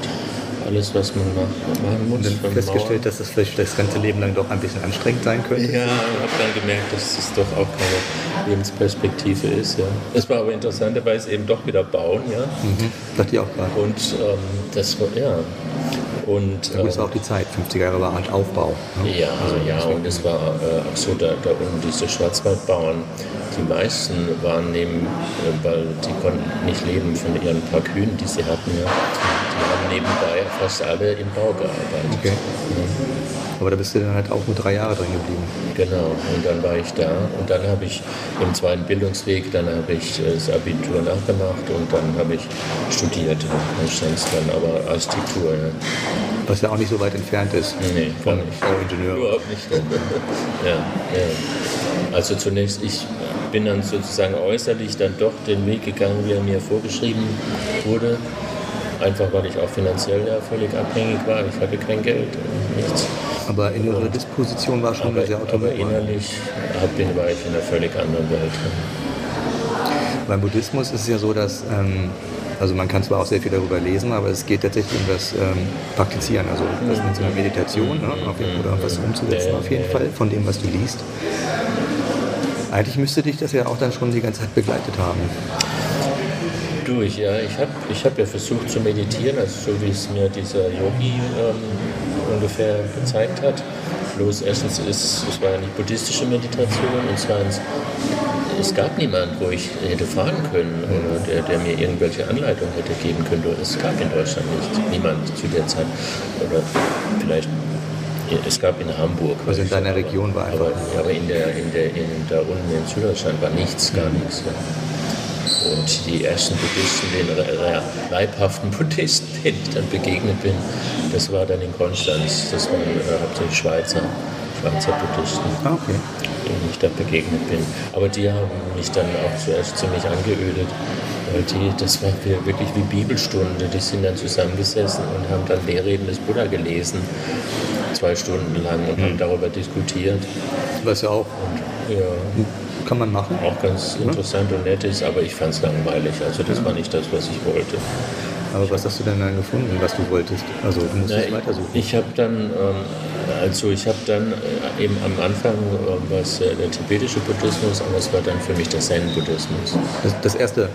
alles, was man machen muss. Und dann festgestellt, dass das vielleicht das ganze Leben lang doch ein bisschen anstrengend sein könnte? Ja, ich habe dann gemerkt, dass es doch auch keine Lebensperspektive ist. Ja. Es war aber interessanterweise eben doch wieder bauen. Ja. Mhm. Dachte ich auch gerade. Und ähm, das war, ja. Und, ja, das war auch die Zeit, 50er Jahre war halt Aufbau. Ne? Ja, also, ja, und es war äh, auch so, da, da unten diese Schwarzwaldbauern, die meisten waren neben, äh, weil die konnten nicht leben von ihren paar Kühen, die sie hatten, ja. die haben nebenbei fast alle im Bau gearbeitet. Okay. Ja. Aber da bist du dann halt auch nur drei Jahre drin geblieben. Genau, und dann war ich da und dann habe ich im zweiten Bildungsweg, dann habe ich äh, das Abitur nachgemacht und dann habe ich studiert Konstanz dann aber Architektur. Ja. Was ja auch nicht so weit entfernt ist. Nee, gar nicht. Ingenieur. Überhaupt nicht. *laughs* ja, ja. Also zunächst, ich bin dann sozusagen äußerlich dann doch den Weg gegangen, wie er mir vorgeschrieben wurde. Einfach weil ich auch finanziell ja völlig abhängig war. Ich hatte kein Geld, nichts. Aber innere Disposition war schon aber, sehr automatisch. Aber innerlich bin, war ich in einer völlig anderen Welt. Beim Buddhismus ist es ja so, dass, ähm, also man kann zwar auch sehr viel darüber lesen, aber es geht tatsächlich um das ähm, Praktizieren, also das so einer Meditation ne, oder was umzusetzen auf jeden Fall von dem, was du liest. Eigentlich müsste dich das ja auch dann schon die ganze Zeit begleitet haben. Durch, ja. Ich habe ich hab ja versucht zu meditieren, also so wie es mir dieser Yogi ähm, ungefähr gezeigt hat. Bloß erstens ist es war ja nicht buddhistische Meditation und zweitens es gab niemanden, wo ich hätte fragen können oder der, der mir irgendwelche Anleitungen hätte geben können. Es gab in Deutschland nicht, niemand zu der Zeit. Oder vielleicht, es gab in Hamburg. Also in deiner Region war einfach. Aber, aber in der, in der, in, da unten in Süddeutschland war nichts, gar nichts. Ja. Und die ersten Buddhisten, den leibhaften Buddhisten, *laughs* denen ich dann begegnet bin, das war dann in Konstanz. Das waren äh, hauptsächlich Schweizer, Schweizer Buddhisten. Ah, okay denen ich da begegnet bin. Aber die haben mich dann auch zuerst ziemlich angeödet, weil die, das war wirklich wie Bibelstunde. Die sind dann zusammengesessen und haben dann Lehrreden des Buddha gelesen, zwei Stunden lang und mhm. haben darüber diskutiert. Was ja auch und, ja, kann man machen. Auch ganz interessant und nett ist, aber ich fand es langweilig. Also das war nicht das, was ich wollte. Aber was hast du denn dann gefunden, was du wolltest? Also du musst es weitersuchen. Ich habe dann, ähm, also ich habe dann äh, eben am Anfang äh, was äh, der tibetische Buddhismus, aber es war dann für mich der Zen-Buddhismus. Das, das, erste,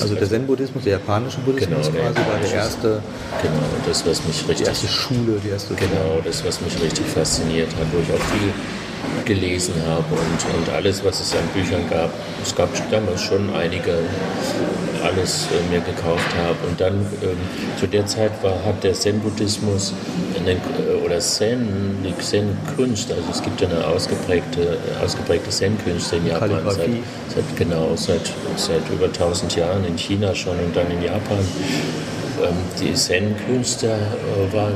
also der Zen-Buddhismus, der japanische Buddhismus genau, quasi war der erste. Genau, das was mich richtig. Die erste Schule, die erste. Genau, das was mich richtig fasziniert hat, wo ich auch viel gelesen habe und, und alles, was es an Büchern gab. Es gab damals schon einige alles äh, mir gekauft habe. Und dann ähm, zu der Zeit war, hat der Zen-Buddhismus äh, oder Zen, die Zen-Kunst, also es gibt ja eine ausgeprägte, ausgeprägte Zen-Künste in Japan seit, seit, genau, seit, seit über 1000 Jahren in China schon und dann in Japan. Ähm, die Zen-Künstler äh, waren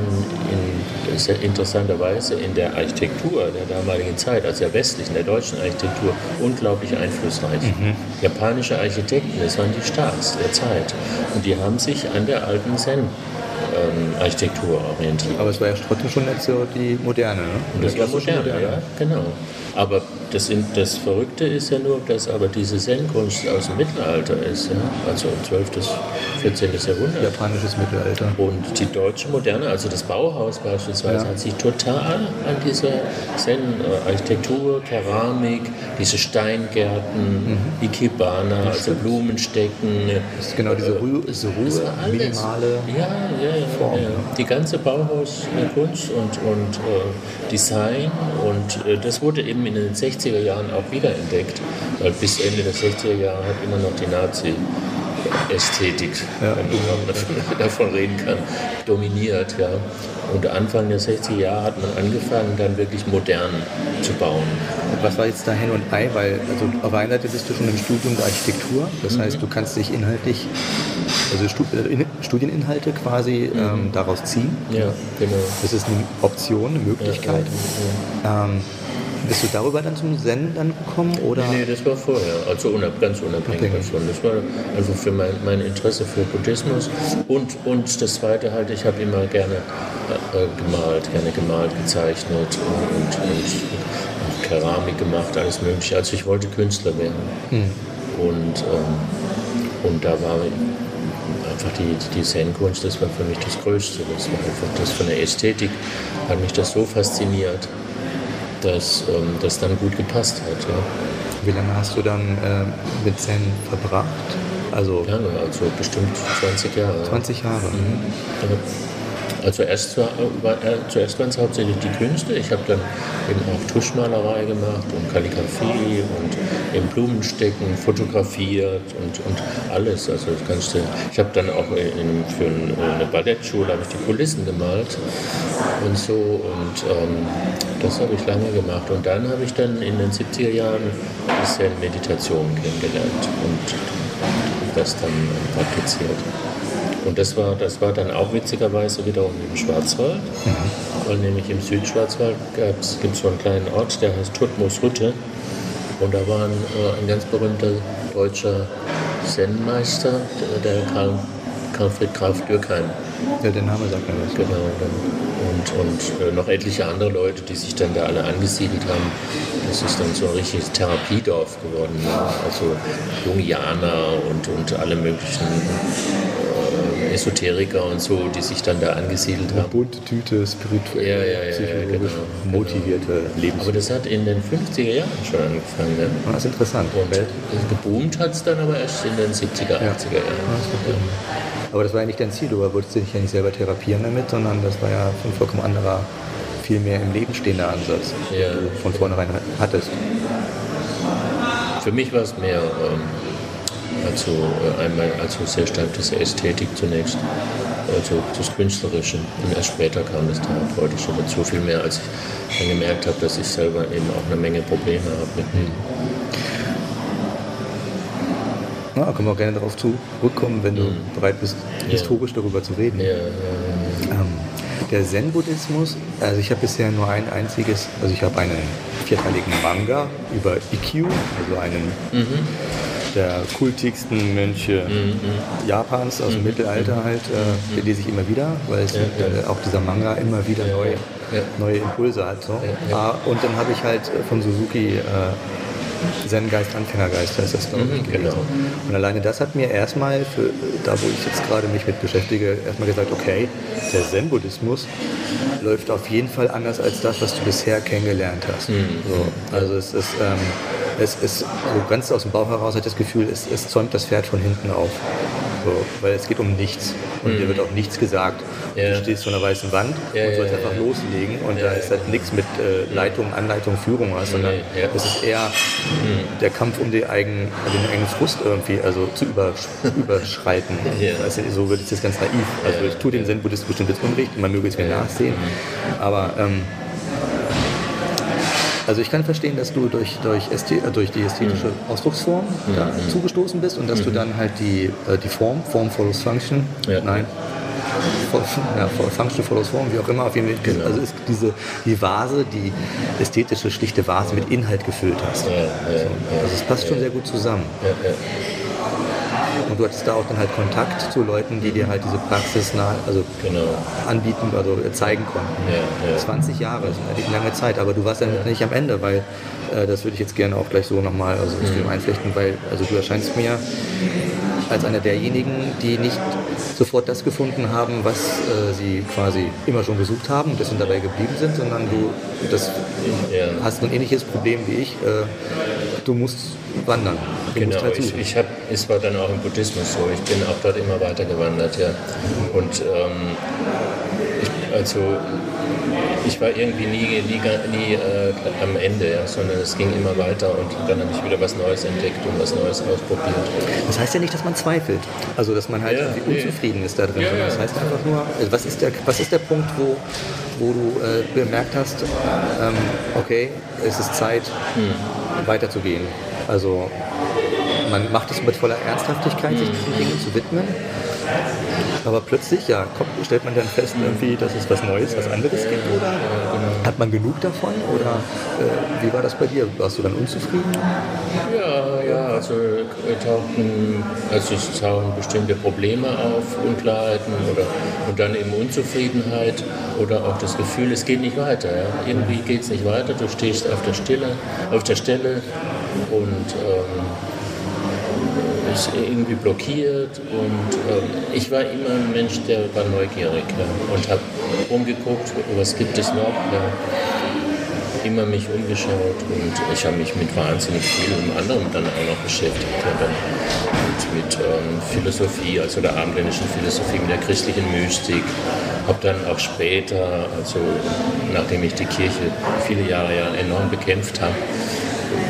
in, interessanterweise in der Architektur der damaligen Zeit, also der westlichen, der deutschen Architektur, unglaublich einflussreich. Mhm. Japanische Architekten, das waren die Stars der Zeit. Und die haben sich an der alten Zen ähm, Architektur orientiert. Aber es war ja trotzdem schon jetzt so die moderne, ne? Und das, das war moderne, moderne, ja, genau. Aber das, das, Verrückte ist ja nur, dass aber diese Zen-Kunst aus dem Mittelalter ist, ja? also 12. bis 14. Jahrhundert. Japanisches Mittelalter. Und die deutsche Moderne, also das Bauhaus beispielsweise, ja. hat sich total an diese Zen-Architektur, Keramik, diese Steingärten, mhm. Ikebana, also Blumenstecken. Das ist genau diese Ruhe, diese Ruhe minimale ja, ja, ja, Form. Ja. Die ganze Bauhauskunst und, und äh, Design und äh, das wurde eben in den 60er Jahren auch wiederentdeckt, weil bis Ende der 60er Jahre hat immer noch die Nazi Ästhetik, ja. wenn man davon, *laughs* davon, reden kann, dominiert. Ja. Und Anfang der 60er Jahre hat man angefangen, dann wirklich modern zu bauen. Was war jetzt da Hen und Ei? Weil also auf einer Seite bist du schon im Studium der Architektur, das mhm. heißt, du kannst dich inhaltlich, also äh, Studieninhalte quasi mhm. ähm, daraus ziehen. Ja, genau. Das ist eine Option, eine Möglichkeit. Ja, ja, ähm, bist du darüber dann zum Zen dann gekommen? Oder? Nee, das war vorher, also unab, ganz unabhängig okay. davon. Das war also für mein, mein Interesse für Buddhismus. Und, und das Zweite halt, ich habe immer gerne äh, gemalt, gerne gemalt, gezeichnet und, und, und Keramik gemacht, alles mögliche. Also ich wollte Künstler werden. Hm. Und, ähm, und da war einfach die, die Zen-Kunst, das war für mich das Größte. Das war einfach das von der Ästhetik, hat mich das so fasziniert dass ähm, das dann gut gepasst hat. Ja. Wie lange hast du dann äh, mit Zen verbracht? Also lange, also bestimmt 20 Jahre. 20 Jahre. Mhm. Ja. Also erst war, war, äh, zuerst es hauptsächlich die Künste. Ich habe dann eben auch Tuschmalerei gemacht und Kalligrafie und eben Blumenstecken fotografiert und, und alles. Also das du, ich habe dann auch in, für eine Ballettschule ich die Kulissen gemalt und so und ähm, das habe ich lange gemacht. Und dann habe ich dann in den 70er Jahren ein bisschen Meditation kennengelernt und das dann praktiziert. Und das war, das war dann auch witzigerweise wiederum im Schwarzwald, mhm. weil nämlich im Südschwarzwald gibt es so einen kleinen Ort, der heißt Tutmoos-Hütte. Und da war ein, äh, ein ganz berühmter deutscher Zen-Meister, der Karl, Karlfried Graf Dürkheim. Ja, der Name sagt mir was. Genau. Und, und äh, noch etliche andere Leute, die sich dann da alle angesiedelt haben. Das ist dann so ein richtiges Therapiedorf geworden. Ja. Also Jungianer und, und alle möglichen Esoteriker und so, die sich dann da angesiedelt haben. Bunte Tüte, spirituell, ja, ja, ja, psychologisch genau, motivierte genau. Lebens. Aber das hat in den 50er Jahren schon angefangen. Ne? Ah, das ist interessant. Und geboomt hat es dann aber erst in den 70er, 80er Jahren. Aber das war ja nicht dein Ziel, du wolltest dich ja nicht selber therapieren damit, sondern das war ja ein vollkommen anderer, viel mehr im Leben stehender Ansatz, den du von vornherein hattest. Für mich war es mehr ähm, also äh, einmal also sehr stark diese Ästhetik zunächst, also das Künstlerische. Und erst später kam das Therapeutische dazu, viel mehr als ich dann gemerkt habe, dass ich selber eben auch eine Menge Probleme habe mit mir. Na, können wir auch gerne darauf zurückkommen, wenn du bereit bist, historisch darüber zu reden. Ja, ja, Ähm, der Zen-Buddhismus, also ich habe bisher nur ein einziges, also ich habe einen vierteiligen Manga über Ikkyu, also einen der kultigsten Mönche Japans aus dem Mittelalter halt, äh, den lese ich immer wieder, weil es, Ja, ja. äh, auch dieser Manga immer wieder neue, ja. neue Impulse hat. So. Ah, und dann habe ich halt von Suzuki äh, Zen-Geist, Anfängergeist heißt das, glaube ich, Mhm, genau. Und alleine das hat mir erstmal, für, da wo ich jetzt gerade mich mit beschäftige, erstmal gesagt, okay, der Zen-Buddhismus läuft auf jeden Fall anders als das, was du bisher kennengelernt hast. Mhm. So, also es ist, ähm, es ist so ganz aus dem Bauch heraus, hat das Gefühl, es, es zäumt das Pferd von hinten auf. So, weil es geht um nichts. Und dir wird auch nichts gesagt. Mhm. Ja. Du stehst vor einer weißen Wand Ja, und sollst ja, einfach loslegen. Und da ist halt nichts mit äh, Leitung, Anleitung, Führung was, sondern es ist eher der Kampf um die eigenen, den eigenen Frust irgendwie, also zu über, *laughs* überschreiten. Weißt du, so würde ich das ganz naiv. Also ich tue den Zen-Buddhisten bestimmt jetzt Unrecht, man möge es mir nachsehen. Aber ähm, also ich kann verstehen, dass du durch, durch, Ästhe äh, durch die ästhetische Ausdrucksform da zugestoßen bist und dass du dann halt die, äh, die Form, Form follows Function, Ja. nein, ja, Function follows Form, wie auch immer, auf jeden Fall, Genau. also ist diese, die Vase, die ästhetische, schlichte Vase mit Inhalt gefüllt hast. ja, ja, ja, Also es passt schon sehr gut zusammen. Und du hattest da auch dann halt Kontakt zu Leuten, die dir halt diese Praxis nah, also Genau. anbieten, also zeigen konnten. Ja, ja. 20 Jahre ist eine lange Zeit, aber du warst dann nicht am Ende, weil äh, das würde ich jetzt gerne auch gleich so nochmal also Mhm. Einflechten, weil also du erscheinst mir als einer derjenigen, die nicht sofort das gefunden haben, was äh, sie quasi immer schon gesucht haben und deswegen dabei geblieben sind, sondern du das Ja. hast ein ähnliches Problem wie ich. Äh, du musst wandern. Du Genau, musst halt ich, ich hab, es war dann auch im Buddhismus so. Ich bin auch dort immer weiter gewandert, ja. Und ähm, ich, also ich war irgendwie nie, nie, nie äh, am Ende, ja, sondern es ging immer weiter und dann habe ich wieder was Neues entdeckt und was Neues ausprobiert. Das heißt ja nicht, dass man zweifelt. Also, dass man halt Ja, irgendwie nee. unzufrieden ist da drin. Ja, sondern das heißt einfach nur, also was ist der, was ist der Punkt, wo, wo du äh, bemerkt hast, ähm, okay, es ist Zeit, Hm. weiterzugehen. Also, man macht es mit voller Ernsthaftigkeit, sich Hm. diesen Dingen zu widmen. Aber plötzlich, ja, kommt, stellt man dann fest, irgendwie, dass es was Neues, was anderes gibt, oder genau. hat man genug davon, oder äh, wie war das bei dir? Warst du dann unzufrieden? Ja, ja, also äh, tauchten, also es tauchen bestimmte Probleme auf, Unklarheiten oder und dann eben Unzufriedenheit oder auch das Gefühl, es geht nicht weiter. Ja. Irgendwie geht es nicht weiter, du stehst auf der Stelle, auf der Stelle und ähm, ist irgendwie blockiert und ähm, ich war immer ein Mensch, der war neugierig ja, und habe rumgeguckt, was gibt es noch. Ja immer mich umgeschaut und ich habe mich mit wahnsinnig vielem anderem dann auch noch beschäftigt. Ja, dann mit, mit ähm, Philosophie, also der abendländischen Philosophie, mit der christlichen Mystik. Habe dann auch später, also nachdem ich die Kirche viele Jahre ja enorm bekämpft habe,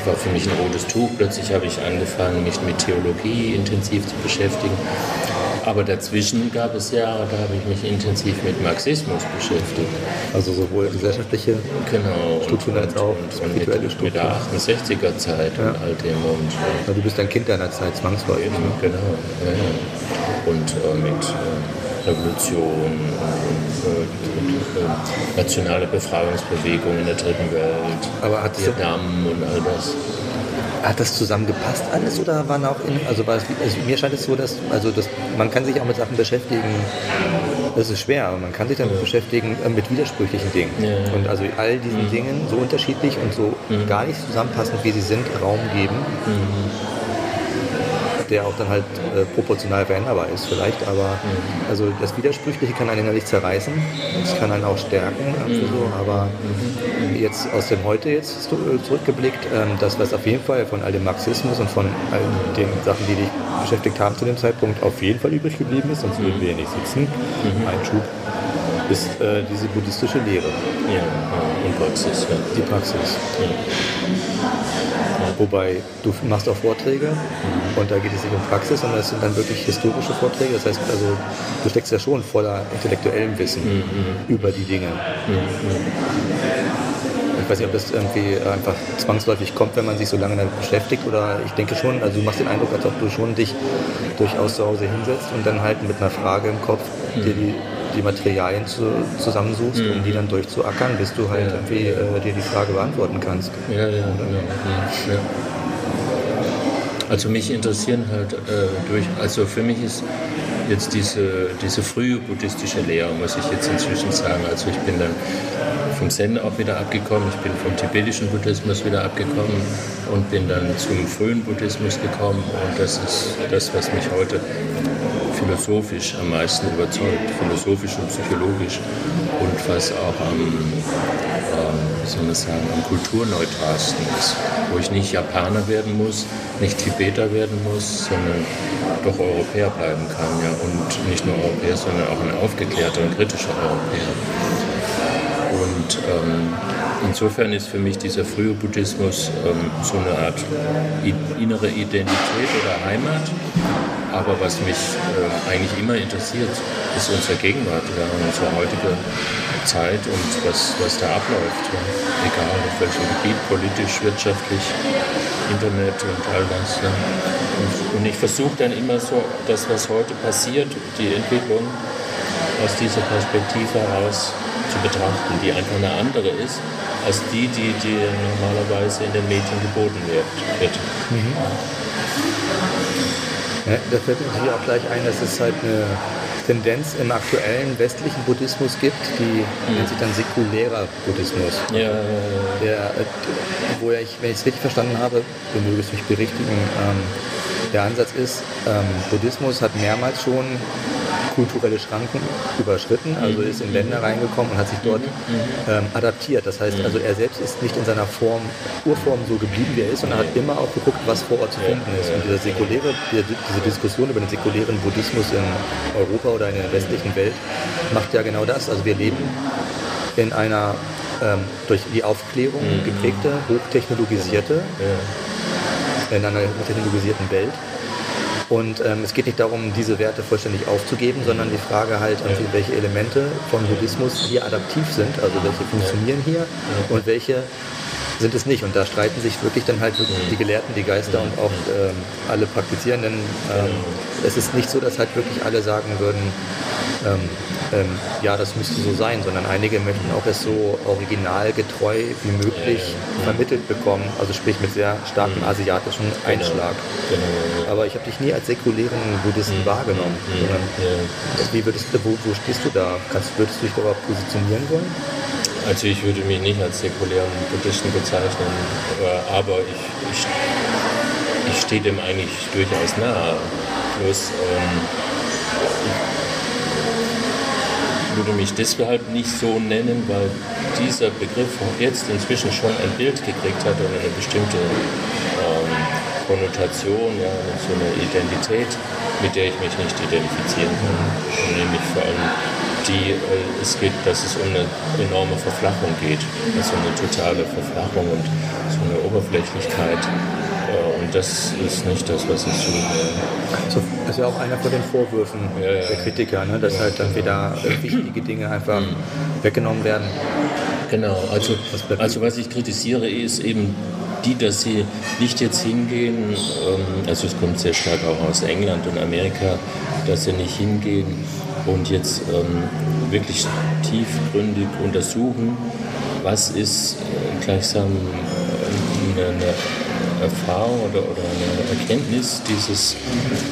war für mich ein rotes Tuch. Plötzlich habe ich angefangen, mich mit Theologie intensiv zu beschäftigen. Aber dazwischen gab es Jahre, da habe ich mich intensiv mit Marxismus beschäftigt. Also sowohl gesellschaftliche Genau. Strukturen als auch spirituelle mit, mit der Strukturen. 68er Zeit und all dem und Ja, du bist ein Kind deiner Zeit, zwangsläufig. eben, genau. Ja, ja. Und äh, mit äh, Revolution und äh, äh, nationale Befreiungsbewegung in der dritten Welt, Aber Vietnam und all das. Hat das zusammengepasst alles oder waren auch in, also, war es, also mir scheint es so, dass, also das, man kann sich auch mit Sachen beschäftigen, das ist schwer, aber man kann sich damit beschäftigen äh, mit widersprüchlichen Dingen. Ja, ja. Und also all diesen Dingen so unterschiedlich und so gar nicht zusammenpassend, wie sie sind, Raum geben, der auch dann halt äh, proportional veränderbar ist vielleicht, aber also das Widersprüchliche kann einen innerlich zerreißen, es kann einen auch stärken, also so, aber jetzt aus dem Heute jetzt äh, zurückgeblickt, ähm, das was auf jeden Fall von all dem Marxismus und von all den Sachen, die dich beschäftigt haben zu dem Zeitpunkt, auf jeden Fall übrig geblieben ist, sonst würden wir hier nicht sitzen, ein Schub, ist äh, diese buddhistische Lehre. Ja, und Praxis, ja. Die Praxis. ja. Wobei du machst auch Vorträge und da geht es nicht um Praxis, sondern es sind dann wirklich historische Vorträge. Das heißt also, du steckst ja schon voller intellektuellem Wissen über die Dinge. Ich weiß nicht, ob das irgendwie einfach zwangsläufig kommt, wenn man sich so lange damit beschäftigt oder ich denke schon, also du machst den Eindruck, als ob du schon dich durchaus zu Hause hinsetzt und dann halt mit einer Frage im Kopf dir die, die Materialien zu, zusammensuchst, um die dann durchzuackern, bis du halt Ja. irgendwie äh, dir die Frage beantworten kannst. Ja, ja, genau. ja, ja. Also mich interessieren halt äh, durch, also für mich ist jetzt diese, diese frühe buddhistische Lehre, muss ich jetzt inzwischen sagen. Also ich bin dann vom Zen auch wieder abgekommen, ich bin vom tibetischen Buddhismus wieder abgekommen und bin dann zum frühen Buddhismus gekommen und das ist das, was mich heute philosophisch am meisten überzeugt, philosophisch und psychologisch und was auch am, ähm, wie soll man sagen, am kulturneutralsten ist, wo ich nicht Japaner werden muss, nicht Tibeter werden muss, sondern doch Europäer bleiben kann, ja, und nicht nur Europäer, sondern auch ein aufgeklärter und kritischer Europäer. Und ähm, insofern ist für mich dieser frühe Buddhismus ähm, so eine Art innere Identität oder Heimat. Aber was mich äh, eigentlich immer interessiert, ist unsere Gegenwart, ja, unsere heutige Zeit und was, was da abläuft. Ja. Egal auf welchem Gebiet, politisch, wirtschaftlich, Internet und all das. Ja. Und, und ich versuche dann immer so, das, was heute passiert, die Entwicklung, aus dieser Perspektive heraus zu betrachten, die einfach eine andere ist als die, die, die normalerweise in den Medien geboten wird. wird. Ja, da fällt mir natürlich auch gleich ein, dass es halt eine Tendenz im aktuellen westlichen Buddhismus gibt, die nennt sich dann säkulärer Buddhismus. Ja, Der, äh, wo ja ich, wenn ich es richtig verstanden habe, du mögest mich berichtigen, ähm, der Ansatz ist, ähm, Buddhismus hat mehrmals schon kulturelle Schranken überschritten, also ist in Länder reingekommen und hat sich dort ähm, adaptiert. Das heißt, also er selbst ist nicht in seiner Form, Urform so geblieben, wie er ist, sondern hat immer auch geguckt, was vor Ort zu finden ist. Und dieser säkuläre, die- diese Diskussion über den säkulären Buddhismus in Europa oder in der westlichen Welt macht ja genau das. Also wir leben in einer ähm, durch die Aufklärung geprägte, hochtechnologisierte, in einer hochtechnologisierten Welt. Und ähm, es geht nicht darum, diese Werte vollständig aufzugeben, sondern die Frage halt, irgendwie, welche Elemente von Buddhismus hier adaptiv sind, also welche funktionieren hier und welche sind es nicht. Und da streiten sich wirklich dann halt wirklich die Gelehrten, die Geister und auch ähm, alle Praktizierenden. Ähm, es ist nicht so, dass halt wirklich alle sagen würden, ähm, ähm, ja, das müsste so sein, sondern einige möchten auch es so originalgetreu wie möglich vermittelt bekommen, also sprich mit sehr starkem asiatischen Einschlag. genau. Aber ich habe dich nie als säkulären Buddhisten wahrgenommen. Sondern Ja. wie würdest du, wo, wo stehst du da? Kannst, würdest du dich da überhaupt positionieren wollen? Also ich würde mich nicht als säkulären Buddhisten bezeichnen, äh, aber ich, ich, ich stehe dem eigentlich durchaus nahe. Bloß ähm, ich würde mich deshalb nicht so nennen, weil dieser Begriff jetzt inzwischen schon ein Bild gekriegt hat und eine bestimmte ähm, Konnotation, ja, so eine Identität, mit der ich mich nicht identifizieren kann. Nämlich vor allem die, äh, es geht, dass es um eine enorme Verflachung geht, also eine totale Verflachung und so eine Oberflächlichkeit. Äh, und das ist nicht das, was ich suche. So, das ist ja auch einer von den Vorwürfen Ja, ja, der Kritiker, ne? dass halt dann wieder äh, wichtige Dinge einfach weggenommen werden. Genau, also, also was ich kritisiere, ist eben die, dass sie nicht jetzt hingehen, ähm, also es kommt sehr stark auch aus England und Amerika, dass sie nicht hingehen und jetzt ähm, wirklich tiefgründig untersuchen, was ist äh, gleichsam äh, eine, eine Erfahrung oder, oder eine Erkenntnis dieses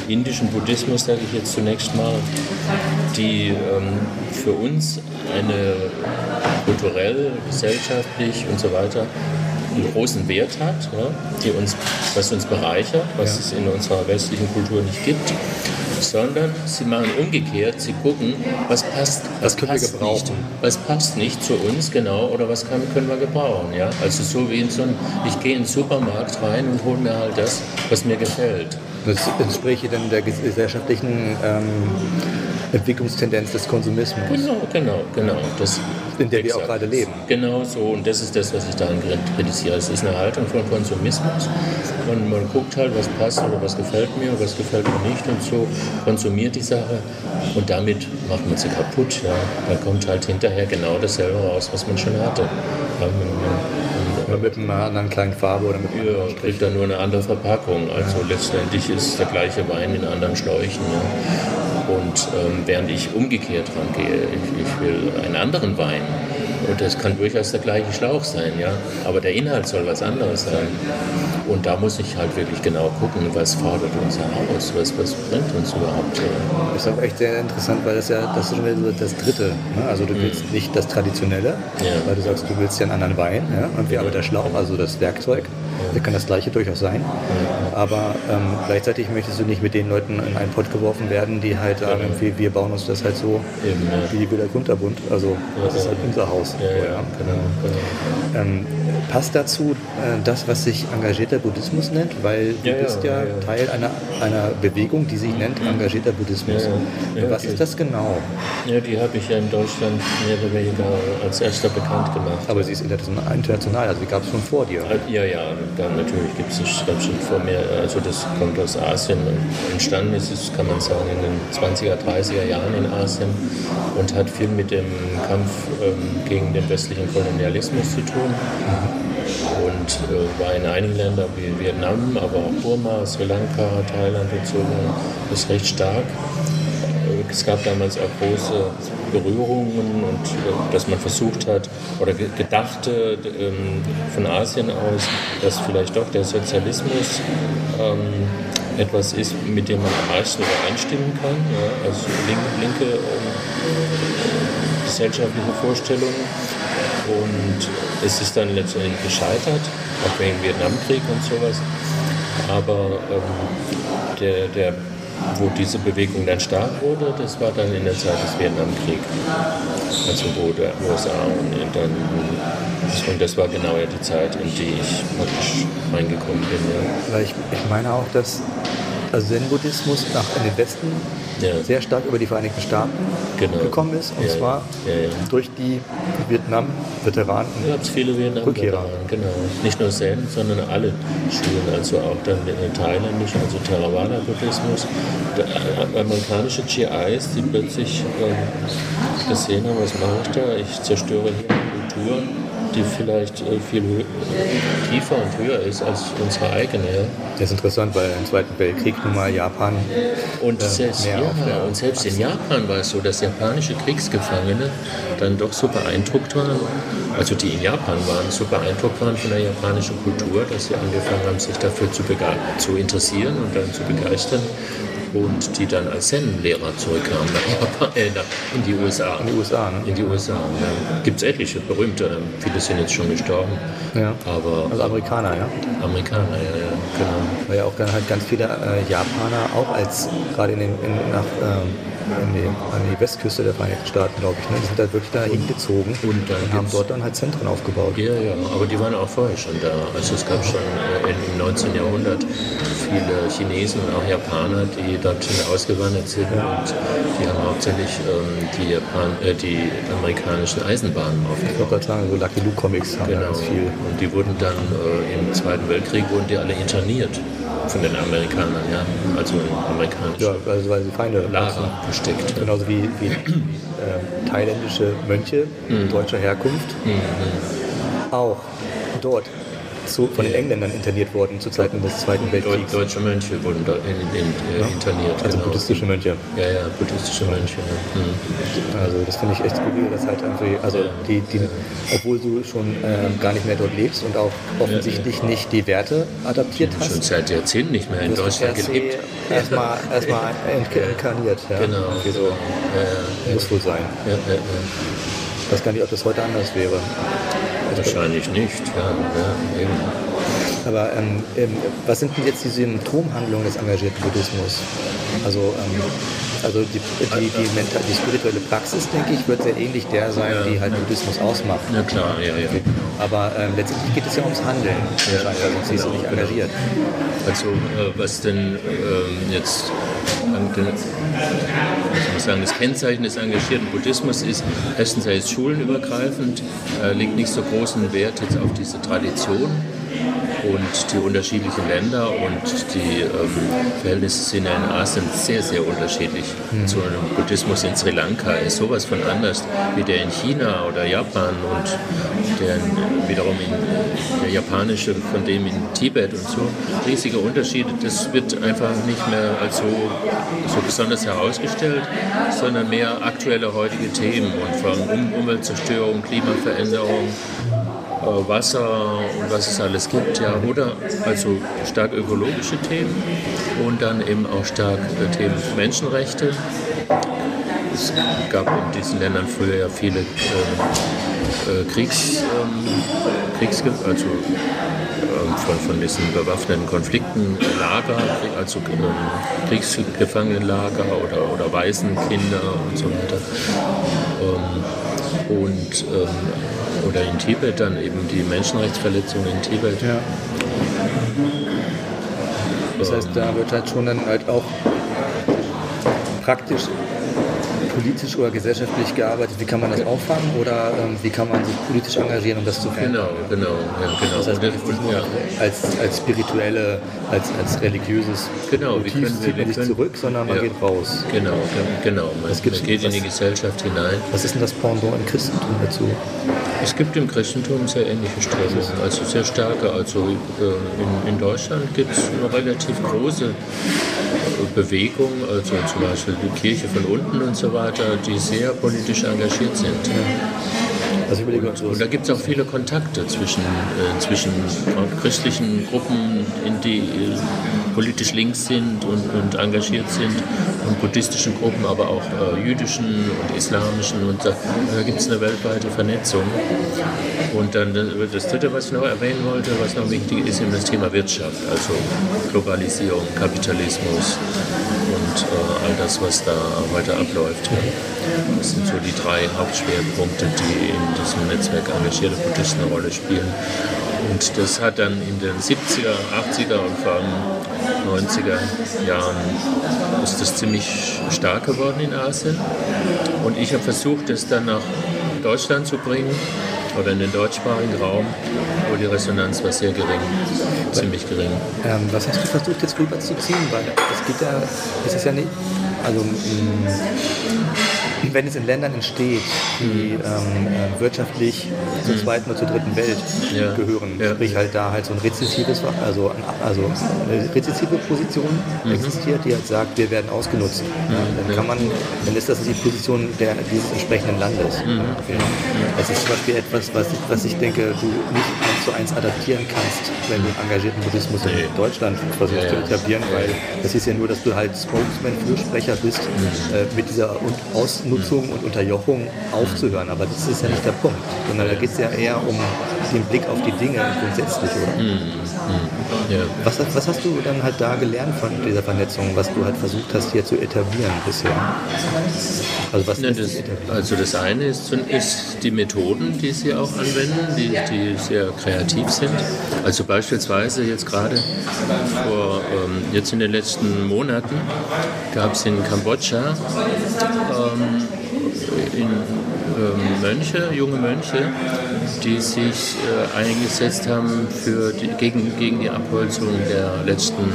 indischen Buddhismus, sage ich jetzt zunächst mal, die ähm, für uns eine kulturell, gesellschaftlich und so weiter einen großen Wert hat, ja, die uns, was uns bereichert, was Ja. es in unserer westlichen Kultur nicht gibt, sondern sie machen umgekehrt, sie gucken, was passt, Was können wir passt gebrauchen? nicht, was passt nicht zu uns genau oder was kann, können wir gebrauchen. Ja? Also so wie in so einem, ich gehe in den Supermarkt rein und hole mir halt das, was mir gefällt. Das entspräche dann der ges- gesellschaftlichen ähm, Entwicklungstendenz des Konsumismus. Genau, genau, genau. Das, in der Exakt. wir auch gerade leben. Genau so, und das ist das, was ich daran kritisiere. Es ist eine Haltung von Konsumismus und man guckt halt, was passt oder was gefällt mir, was gefällt mir nicht und so, konsumiert die Sache und damit macht man sie kaputt. Ja. Dann kommt halt hinterher genau dasselbe raus, was man schon hatte. Ja, oder mit einer anderen kleinen Farbe oder mit Ja, kriegt dann nur eine andere Verpackung. Also letztendlich ist der gleiche Wein in anderen Schläuchen. Ja. Und ähm, während ich umgekehrt rangehe, ich, ich will einen anderen Wein, und das kann durchaus der gleiche Schlauch sein, ja. Aber der Inhalt soll was anderes sein. Und da muss ich halt wirklich genau gucken, was fordert uns heraus, was, was bringt uns überhaupt. Das ist auch echt sehr interessant, weil das ja das ist schon wieder das Dritte. Ne? Also du willst mhm. nicht das Traditionelle, ja. weil du sagst, du willst ja einen anderen Wein. Ja? Und wie aber der Schlauch, also das Werkzeug, ja. kann das gleiche durchaus sein. Aber ähm, gleichzeitig möchtest du nicht mit den Leuten in einen Pott geworfen werden, die halt sagen, wir, wir bauen uns das halt so Eben, wie der Kunterbund. Also das ist halt unser Haus. Genau, genau. Ähm, passt dazu äh, das, was sich engagierter Buddhismus nennt? Weil du bist ja, Teil einer, einer Bewegung, die sich nennt engagierter Buddhismus. was ist das genau? Ja, die habe ich ja in Deutschland mehr oder weniger als erster bekannt gemacht. Aber sie ist international, also die gab es schon vor dir. Ja, ja, dann natürlich gibt es es schon vor mir. Also das kommt aus Asien. Entstanden ist es, kann man sagen, in den 20er, 30er Jahren in Asien und hat viel mit dem Kampf ähm, gegen den westlichen Kolonialismus zu tun. Und äh, war in einigen Ländern wie Vietnam, aber auch Burma, Sri Lanka, Thailand und so, ist recht stark. Es gab damals auch große Berührungen und äh, dass man versucht hat oder gedachte ähm, von Asien aus, dass vielleicht doch der Sozialismus ähm, etwas ist, mit dem man am meisten übereinstimmen kann. Ja? Also linke, linke ähm, gesellschaftliche Vorstellungen. Und es ist dann letztendlich gescheitert, auch wegen Vietnamkrieg und sowas. Aber ähm, der, der wo diese Bewegung dann stark wurde, das war dann in der Zeit des Vietnamkriegs. Also wo der USA und dann und das war genau ja die Zeit, in die ich praktisch reingekommen bin. Ja. Weil ich, ich meine auch, dass also Zen-Buddhismus nach in den Westen ja. sehr stark über die Vereinigten Staaten genau. gekommen ist. Und ja, zwar ja, durch die Vietnam-Veteranen. Ja, es viele Vietnam-Veteranen, genau. Nicht nur Zen, sondern alle Schulen, also auch dann thailändisch, also Theravada-Buddhismus. Äh, amerikanische GIs, die plötzlich äh, gesehen haben, was mache ich da? Ich zerstöre hier Kulturen die vielleicht äh, viel tiefer und höher ist als unsere eigene. Das ist interessant, weil im Zweiten Weltkrieg nun mal Japan und äh, selbst, ja, und selbst in Japan war es so, dass japanische Kriegsgefangene dann doch so beeindruckt waren, also die in Japan waren, so beeindruckt waren von der japanischen Kultur, dass sie angefangen haben, sich dafür zu, zu interessieren und dann zu begeistern und die dann als Zen-Lehrer zurückkamen nach äh, nach, in die USA. In die USA, ne? In die USA, ja. Gibt es etliche berühmte, viele sind jetzt schon gestorben. Ja. Aber, also Amerikaner, ja? Amerikaner, ja, ja, genau. Weil ja auch dann halt ganz viele äh, Japaner auch als, gerade in den, in, nach, ähm, an die, an die Westküste der Vereinigten Staaten, glaube ich. Ne? Die sind halt wirklich da hingezogen und, und haben dort dann halt Zentren aufgebaut. Ja, ja, aber die waren auch vorher schon da. Also es gab schon äh, im 19. Jahrhundert viele Chinesen und auch Japaner, die dort schon ausgewandert sind ja. und die haben hauptsächlich ähm, die, Japan äh, die amerikanischen Eisenbahnen aufgebaut. Ich wollte gerade sagen, so Lucky Luke Comics haben genau. ganz viel. Und die wurden dann äh, im Zweiten Weltkrieg wurden die alle interniert von den Amerikanern, ja. Also amerikanische. Ja, also weil sie Feinde Lager gesteckt. Genauso wie, wie *clears throat* äh, thailändische Mönche mhm. deutscher Herkunft mhm. auch dort zu, von den Engländern interniert worden zu Zeiten des Zweiten Weltkriegs. Deutsche Mönche wurden da in, in, äh, ja. interniert. Also genau. buddhistische Mönche. Ja, ja, buddhistische Mönche. Ja. Mhm. Also das finde ich echt skurril, dass halt irgendwie, also ja. die, die, obwohl du schon äh, gar nicht mehr dort lebst und auch offensichtlich nicht die Werte adaptiert hast. Schon seit Jahrzehnten nicht mehr in Deutschland gelebt. Erstmal *laughs* erstmal inkarniert. Ja. Genau. So. Muss wohl sein. Ich weiß gar nicht, ob das heute anders wäre. Wahrscheinlich nicht, ja. ja eben. Aber ähm, ähm, was sind denn jetzt die Symptomhandlungen des engagierten Buddhismus? Also, ähm, also die, die, die, mental, die, spirituelle Praxis, denke ich, wird sehr ähnlich der sein, ja. die halt Buddhismus ausmacht. Ja klar, ja, ja. Aber ähm, letztendlich geht es ja ums Handeln, ja, sonst genau, ist nicht engagiert. Also äh, was denn ähm, jetzt muss sagen, das Kennzeichen des engagierten Buddhismus ist, erstens, er ist schulenübergreifend, er legt nicht so großen Wert jetzt auf diese Tradition und die unterschiedlichen Länder und die ähm, Verhältnisse sind in Asien sehr, sehr unterschiedlich. Mhm. So ein Buddhismus in Sri Lanka ist sowas von anders wie der in China oder Japan und der wiederum in, der japanische von dem in Tibet und so. Riesige Unterschiede, das wird einfach nicht mehr als so, so besonders herausgestellt, sondern mehr aktuelle heutige Themen und von um Umweltzerstörung, Klimaveränderung, Wasser und was es alles gibt, ja, oder also stark ökologische Themen und dann eben auch stark äh, Themen Menschenrechte. Es gab in diesen Ländern früher ja viele äh, äh, Kriegs, ähm, Kriegs also ähm, von, von diesen bewaffneten Konflikten Lager, also ähm, Kriegsgefangenenlager oder, oder Waisenkinder und so weiter. Ähm, und ähm, oder in Tibet dann eben die Menschenrechtsverletzungen in Tibet. Ja. Das heißt, da wird halt schon dann halt auch praktisch politisch oder gesellschaftlich gearbeitet, wie kann man das auffangen oder ähm, wie kann man sich politisch engagieren, um das zu verändern? Genau, genau, ja, genau. Das heißt, nicht nur ja. als, als spirituelle, als, als religiöses genau, Motiv wir zieht man sich zurück, sondern man ja. geht raus. Genau, genau. Man, man geht in die Gesellschaft hinein. Was ist denn das Pendant im Christentum dazu? Es gibt im Christentum sehr ähnliche Strömungen, also sehr starke. Also äh, in, in Deutschland gibt es eine relativ große Bewegung, also zum Beispiel die Kirche von unten und so weiter, die sehr politisch engagiert sind. Also und, und, da gibt es auch viele Kontakte zwischen, äh, zwischen christlichen Gruppen, die äh, politisch links sind und, und, engagiert sind, und buddhistischen Gruppen, aber auch äh, jüdischen und islamischen. Und da, da gibt es eine weltweite Vernetzung. Und dann äh, das Dritte, was ich noch erwähnen wollte, was noch wichtig ist, ist das Thema Wirtschaft, also Globalisierung, Kapitalismus und äh, all das, was da heute abläuft. Das sind so die drei Hauptschwerpunkte, die in diesem Netzwerk engagierte Buddhisten eine Rolle spielen. Und das hat dann in den 70er, 80er und vor allem 90er Jahren ist das ziemlich stark geworden in Asien. Und ich habe versucht, das dann nach Deutschland zu bringen oder in den deutschsprachigen Raum, wo die Resonanz war sehr gering, ziemlich gering. Ähm, was hast du versucht jetzt rüberzuziehen? Weil es geht ja, es ist ja nicht, also mm, wenn es in Ländern entsteht, die ähm, äh, wirtschaftlich zur zweiten oder zur dritten Welt ja. gehören, ja. sprich halt da halt so ein rezessives, also, also eine rezessive Position mhm. existiert, die halt sagt, wir werden ausgenutzt. Mhm. Dann kann man, dann ist das die Position der, dieses entsprechenden Landes. Mhm. Das ist zum Beispiel etwas, was ich, was ich denke, du nicht eins zu eins adaptieren kannst, wenn du engagierten Buddhismus in Deutschland versuchst ja, zu etablieren, weil das ist ja nur, dass du halt Spokesman, Fürsprecher bist, mhm. äh, mit dieser Ausnutzung Nutzung und Unterjochung aufzuhören. Aber das ist ja nicht der Punkt, sondern da geht es ja eher um den Blick auf die Dinge grundsätzlich, oder? Mm, mm, yeah. was, was, hast du dann halt da gelernt von dieser Vernetzung, was du halt versucht hast hier zu etablieren bisher? Also, was ne, das, also das eine ist, ist, die Methoden, die sie auch anwenden, die, die sehr kreativ sind. Also beispielsweise jetzt gerade vor ähm, jetzt in den letzten Monaten gab es in Kambodscha ähm, in ähm, Mönche, junge Mönche, die sich äh, eingesetzt haben für die, gegen, gegen die Abholzung der letzten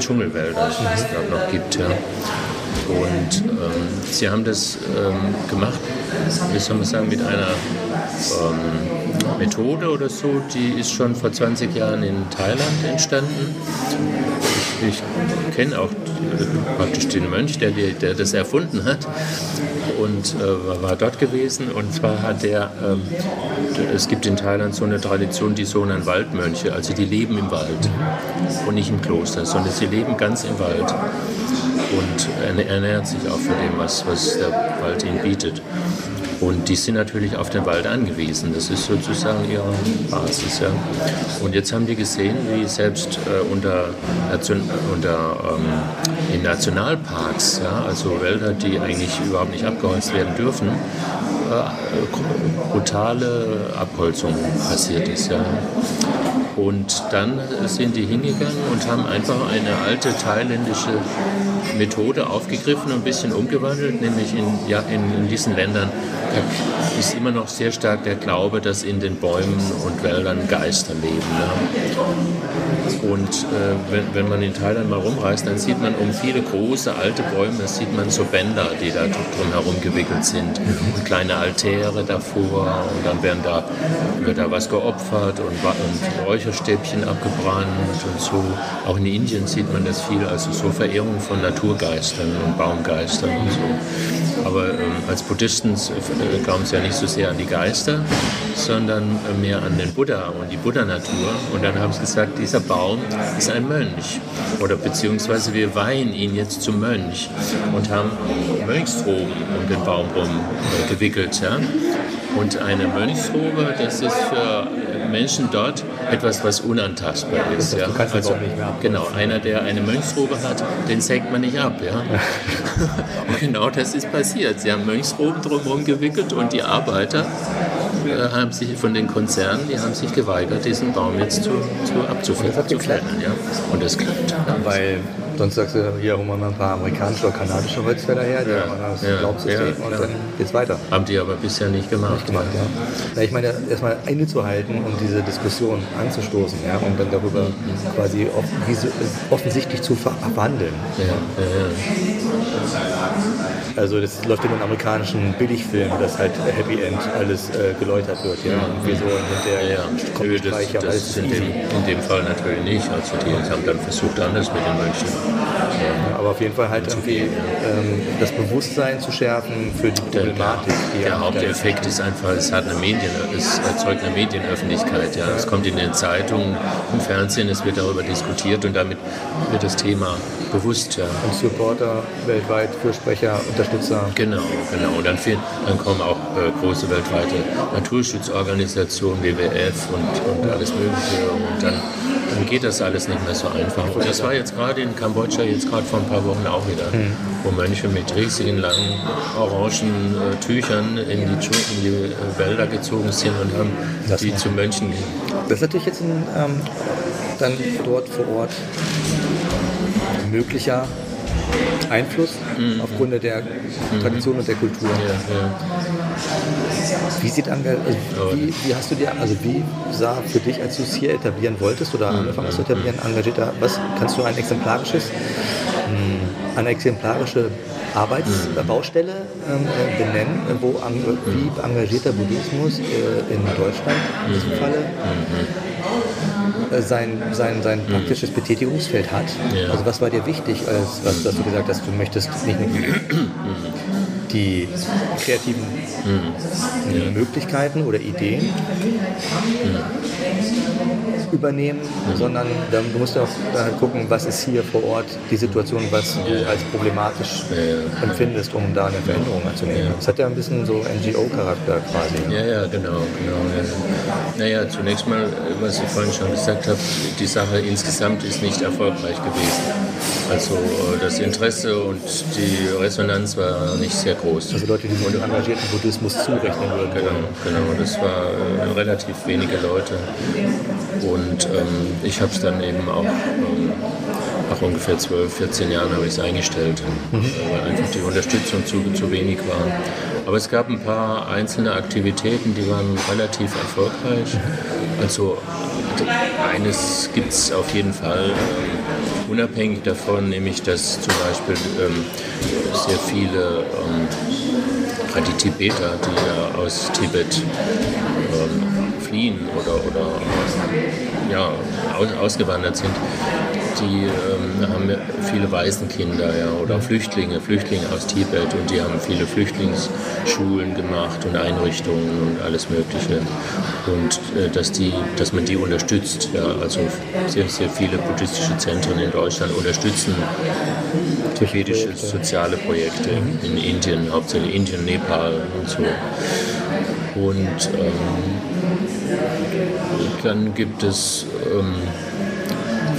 Dschungelwälder, die es da noch gibt. Ja. Und ähm, sie haben das ähm, gemacht, wie soll man sagen, mit einer ähm, Methode oder so, die ist schon vor 20 Jahren in Thailand entstanden. Ich, kenne auch praktisch den Mönch, der, der das erfunden hat und äh, war dort gewesen. Und zwar hat er, ähm, es gibt in Thailand so eine Tradition, die sogenannten Waldmönche, also die leben im Wald und nicht im Kloster, sondern sie leben ganz im Wald und ernähren sich auch von dem, was, was der Wald ihnen bietet. Und die sind natürlich auf den Wald angewiesen. Das ist sozusagen ihre Basis. Ja. Und jetzt haben die gesehen, wie selbst äh, unter, unter ähm, in Nationalparks, ja, also Wälder, die eigentlich überhaupt nicht abgeholzt werden dürfen, äh, brutale Abholzung passiert ist. Ja. Und dann sind die hingegangen und haben einfach eine alte thailändische Methode aufgegriffen und ein bisschen umgewandelt, nämlich in, ja, in, in diesen Ländern ist immer noch sehr stark der Glaube, dass in den Bäumen und Wäldern Geister leben. Ne? Und äh, wenn, wenn man in Thailand mal rumreist, dann sieht man um viele große alte Bäume, sieht man so Bänder, die da drumherum gewickelt sind und kleine Altäre davor und dann werden da, wird da was geopfert und, und Räucherstäbchen abgebrannt und so. Auch in Indien sieht man das viel, also so Verehrung von Naturgeistern und Baumgeistern und so. Aber ähm, als Buddhisten äh, glauben sie ja nicht so sehr an die Geister, sondern äh, mehr an den Buddha und die Buddha-Natur. Und dann haben sie gesagt, dieser Baum ist ein Mönch. Oder beziehungsweise wir weihen ihn jetzt zum Mönch und haben Mönchsroben um den Baum rum äh, gewickelt. Ja? Und eine Mönchsrobe, das ist für Menschen dort etwas, was unantastbar ist. Ja? Also, genau, einer, der eine Mönchsrobe hat, den sägt man nicht ab. Ja? und *laughs* genau das ist passiert. Sie haben Mönchsroben drumherum gewickelt und die Arbeiter äh, haben sich von den Konzernen, die haben sich geweigert, diesen Baum jetzt zu, zu abzufällen. Ja? Und das klappt. Ja, Weil Sonst sagst du, hier holen wir mal ein paar amerikanische oder kanadische Holzfäller her, die ja, haben das ja, Glaubensystem ja, und dann geht's weiter. Haben die aber bisher nicht gemacht. Nicht gemacht, ja. ja. Ich meine, erstmal innezuhalten und diese Diskussion anzustoßen ja, und dann darüber quasi offensichtlich zu verwandeln. Ja, ja, Also das läuft in den amerikanischen Billigfilmen, dass halt Happy End alles äh, geläutert wird. Ja? Und wir so hinterher ja, Nö, das, das in, dem, in dem Fall natürlich nicht. Also die haben dann versucht, anders mit den Mönchen ja, aber auf jeden Fall halt irgendwie ähm, das Bewusstsein zu schärfen für die Problematik. Der, der Haupteffekt ist einfach, es, hat eine Medien, es erzeugt eine Medienöffentlichkeit. Ja. Es kommt in den Zeitungen, im Fernsehen, es wird darüber diskutiert und damit wird das Thema bewusst. Ja. Und Supporter weltweit, Fürsprecher, Unterstützer. Genau, genau. Und dann, viel, dann kommen auch äh, große weltweite Naturschutzorganisationen, WWF und, und alles Mögliche. Und dann dann geht das alles nicht mehr so einfach. Und das war jetzt gerade in Kambodscha, jetzt gerade vor ein paar Wochen auch wieder, mhm. wo Mönche mit riesigen langen orangen äh, Tüchern in die, in die äh, Wälder gezogen sind und haben das die zu Mönchen. Das ist natürlich jetzt ein, ähm, dann dort vor Ort möglicher Einfluss mhm. aufgrund der Tradition mhm. und der Kultur. Ja, ja. Wie sieht also wie, wie, hast du dir, also wie sah für dich, als du es hier etablieren wolltest oder mhm. angefangen hast zu etablieren, engagierter, was kannst du ein exemplarisches, mh, eine exemplarische Arbeitsbaustelle ähm, äh, benennen, wo wie engagierter Buddhismus äh, in Deutschland in diesem Falle äh, sein, sein, sein praktisches Betätigungsfeld hat. Ja. Also was war dir wichtig, als, was, dass du gesagt hast, du möchtest nicht nur die kreativen mhm. Möglichkeiten oder Ideen mhm. Übernehmen, sondern du musst auch halt gucken, was ist hier vor Ort die Situation, was du als problematisch empfindest, um da eine Veränderung anzunehmen. Das hat ja ein bisschen so NGO-Charakter quasi. Ja, ja, genau. genau ja. Naja, zunächst mal, was ich vorhin schon gesagt habe, die Sache insgesamt ist nicht erfolgreich gewesen. Also das Interesse und die Resonanz war nicht sehr groß. Also Leute, die sich dem engagierten Buddhismus zurechnen würden. Genau, genau. Das war äh, relativ wenige Leute. Und ähm, ich habe es dann eben auch ähm, nach ungefähr 12, 14 Jahren habe ich es eingestellt, mhm. Äh, weil einfach die Unterstützung zu, zu wenig war. Aber es gab ein paar einzelne Aktivitäten, die waren relativ erfolgreich. Also eines gibt es auf jeden Fall. Ähm, unabhängig davon, nämlich dass zum Beispiel ähm, sehr viele ähm, die Tibeter, die ja aus Tibet ähm, fliehen oder, oder ja, aus, ausgewandert sind, die ähm, haben viele Waisenkinder ja, oder Flüchtlinge, Flüchtlinge aus Tibet und die haben viele Flüchtlingsschulen gemacht und Einrichtungen und alles Mögliche. Und äh, dass, die, dass man die unterstützt. Ja, also sehr, sehr viele buddhistische Zentren in Deutschland unterstützen tibetische soziale Projekte in Indien, hauptsächlich Indien, Nepal und so. Und ähm, dann gibt es ähm,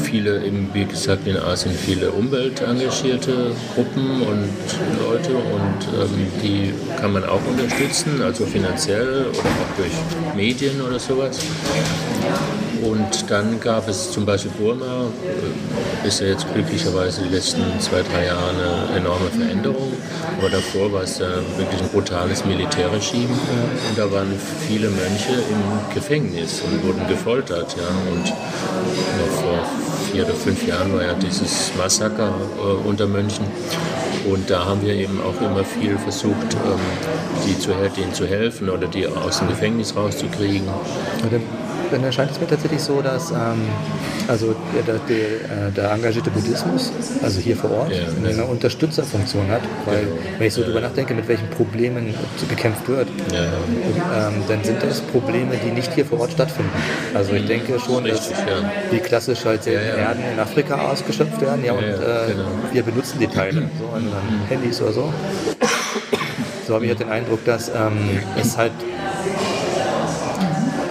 viele, eben, wie gesagt, in Asien viele umweltengagierte Gruppen und Leute und ähm, die kann man auch unterstützen, also finanziell oder auch durch Medien oder sowas. Und dann gab es zum Beispiel Burma, äh, ist ja jetzt glücklicherweise die letzten zwei, drei Jahre eine enorme Veränderung. Aber davor war es ja wirklich ein brutales Militärregime. Und da waren viele Mönche im Gefängnis und wurden gefoltert. Ja. Und vor vier oder fünf Jahren war ja dieses Massaker äh, unter Mönchen. Und da haben wir eben auch immer viel versucht, ähm, die zu, denen zu helfen oder die aus dem Gefängnis rauszukriegen dann erscheint es mir tatsächlich so, dass ähm, also der, der, der, engagierte Buddhismus, also hier vor Ort, ja, eine Unterstützerfunktion hat, weil wenn ich so drüber nachdenke, mit welchen Problemen gekämpft wird, ja. ähm, dann sind das Probleme, die nicht hier vor Ort stattfinden. Also ich denke schon, dass die klassisch halt ja, Erden in Afrika ausgeschöpft werden, ja, und äh, genau. wir benutzen die Teile, *clears throat* so an Handys oder so. So habe ich halt den Eindruck, dass ähm, es halt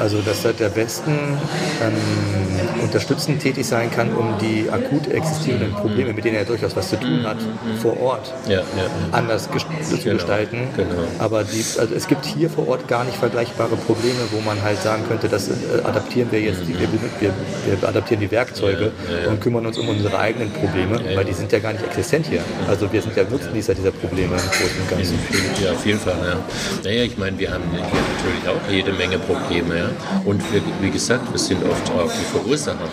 also dass halt der Westen ähm, unterstützend tätig sein kann, um die akut existierenden Probleme, mit denen er durchaus was zu tun hat, vor Ort ja, ja. anders gest zu genau, gestalten. Genau. Aber die, also es gibt hier vor Ort gar nicht vergleichbare Probleme, wo man halt sagen könnte, das äh, adaptieren wir jetzt, die, wir, wir, wir, adaptieren die Werkzeuge ja, und kümmern uns um unsere eigenen Probleme, weil die sind ja gar nicht existent hier. Also wir sind ja Nutznießer dieser Probleme im Großen und Ganzen. Ja, auf jeden Fall. Ja. Naja, ich meine, wir haben hier natürlich auch jede Menge Probleme. Ja? Und wir, wie gesagt, wir sind oft auch die Verursacher.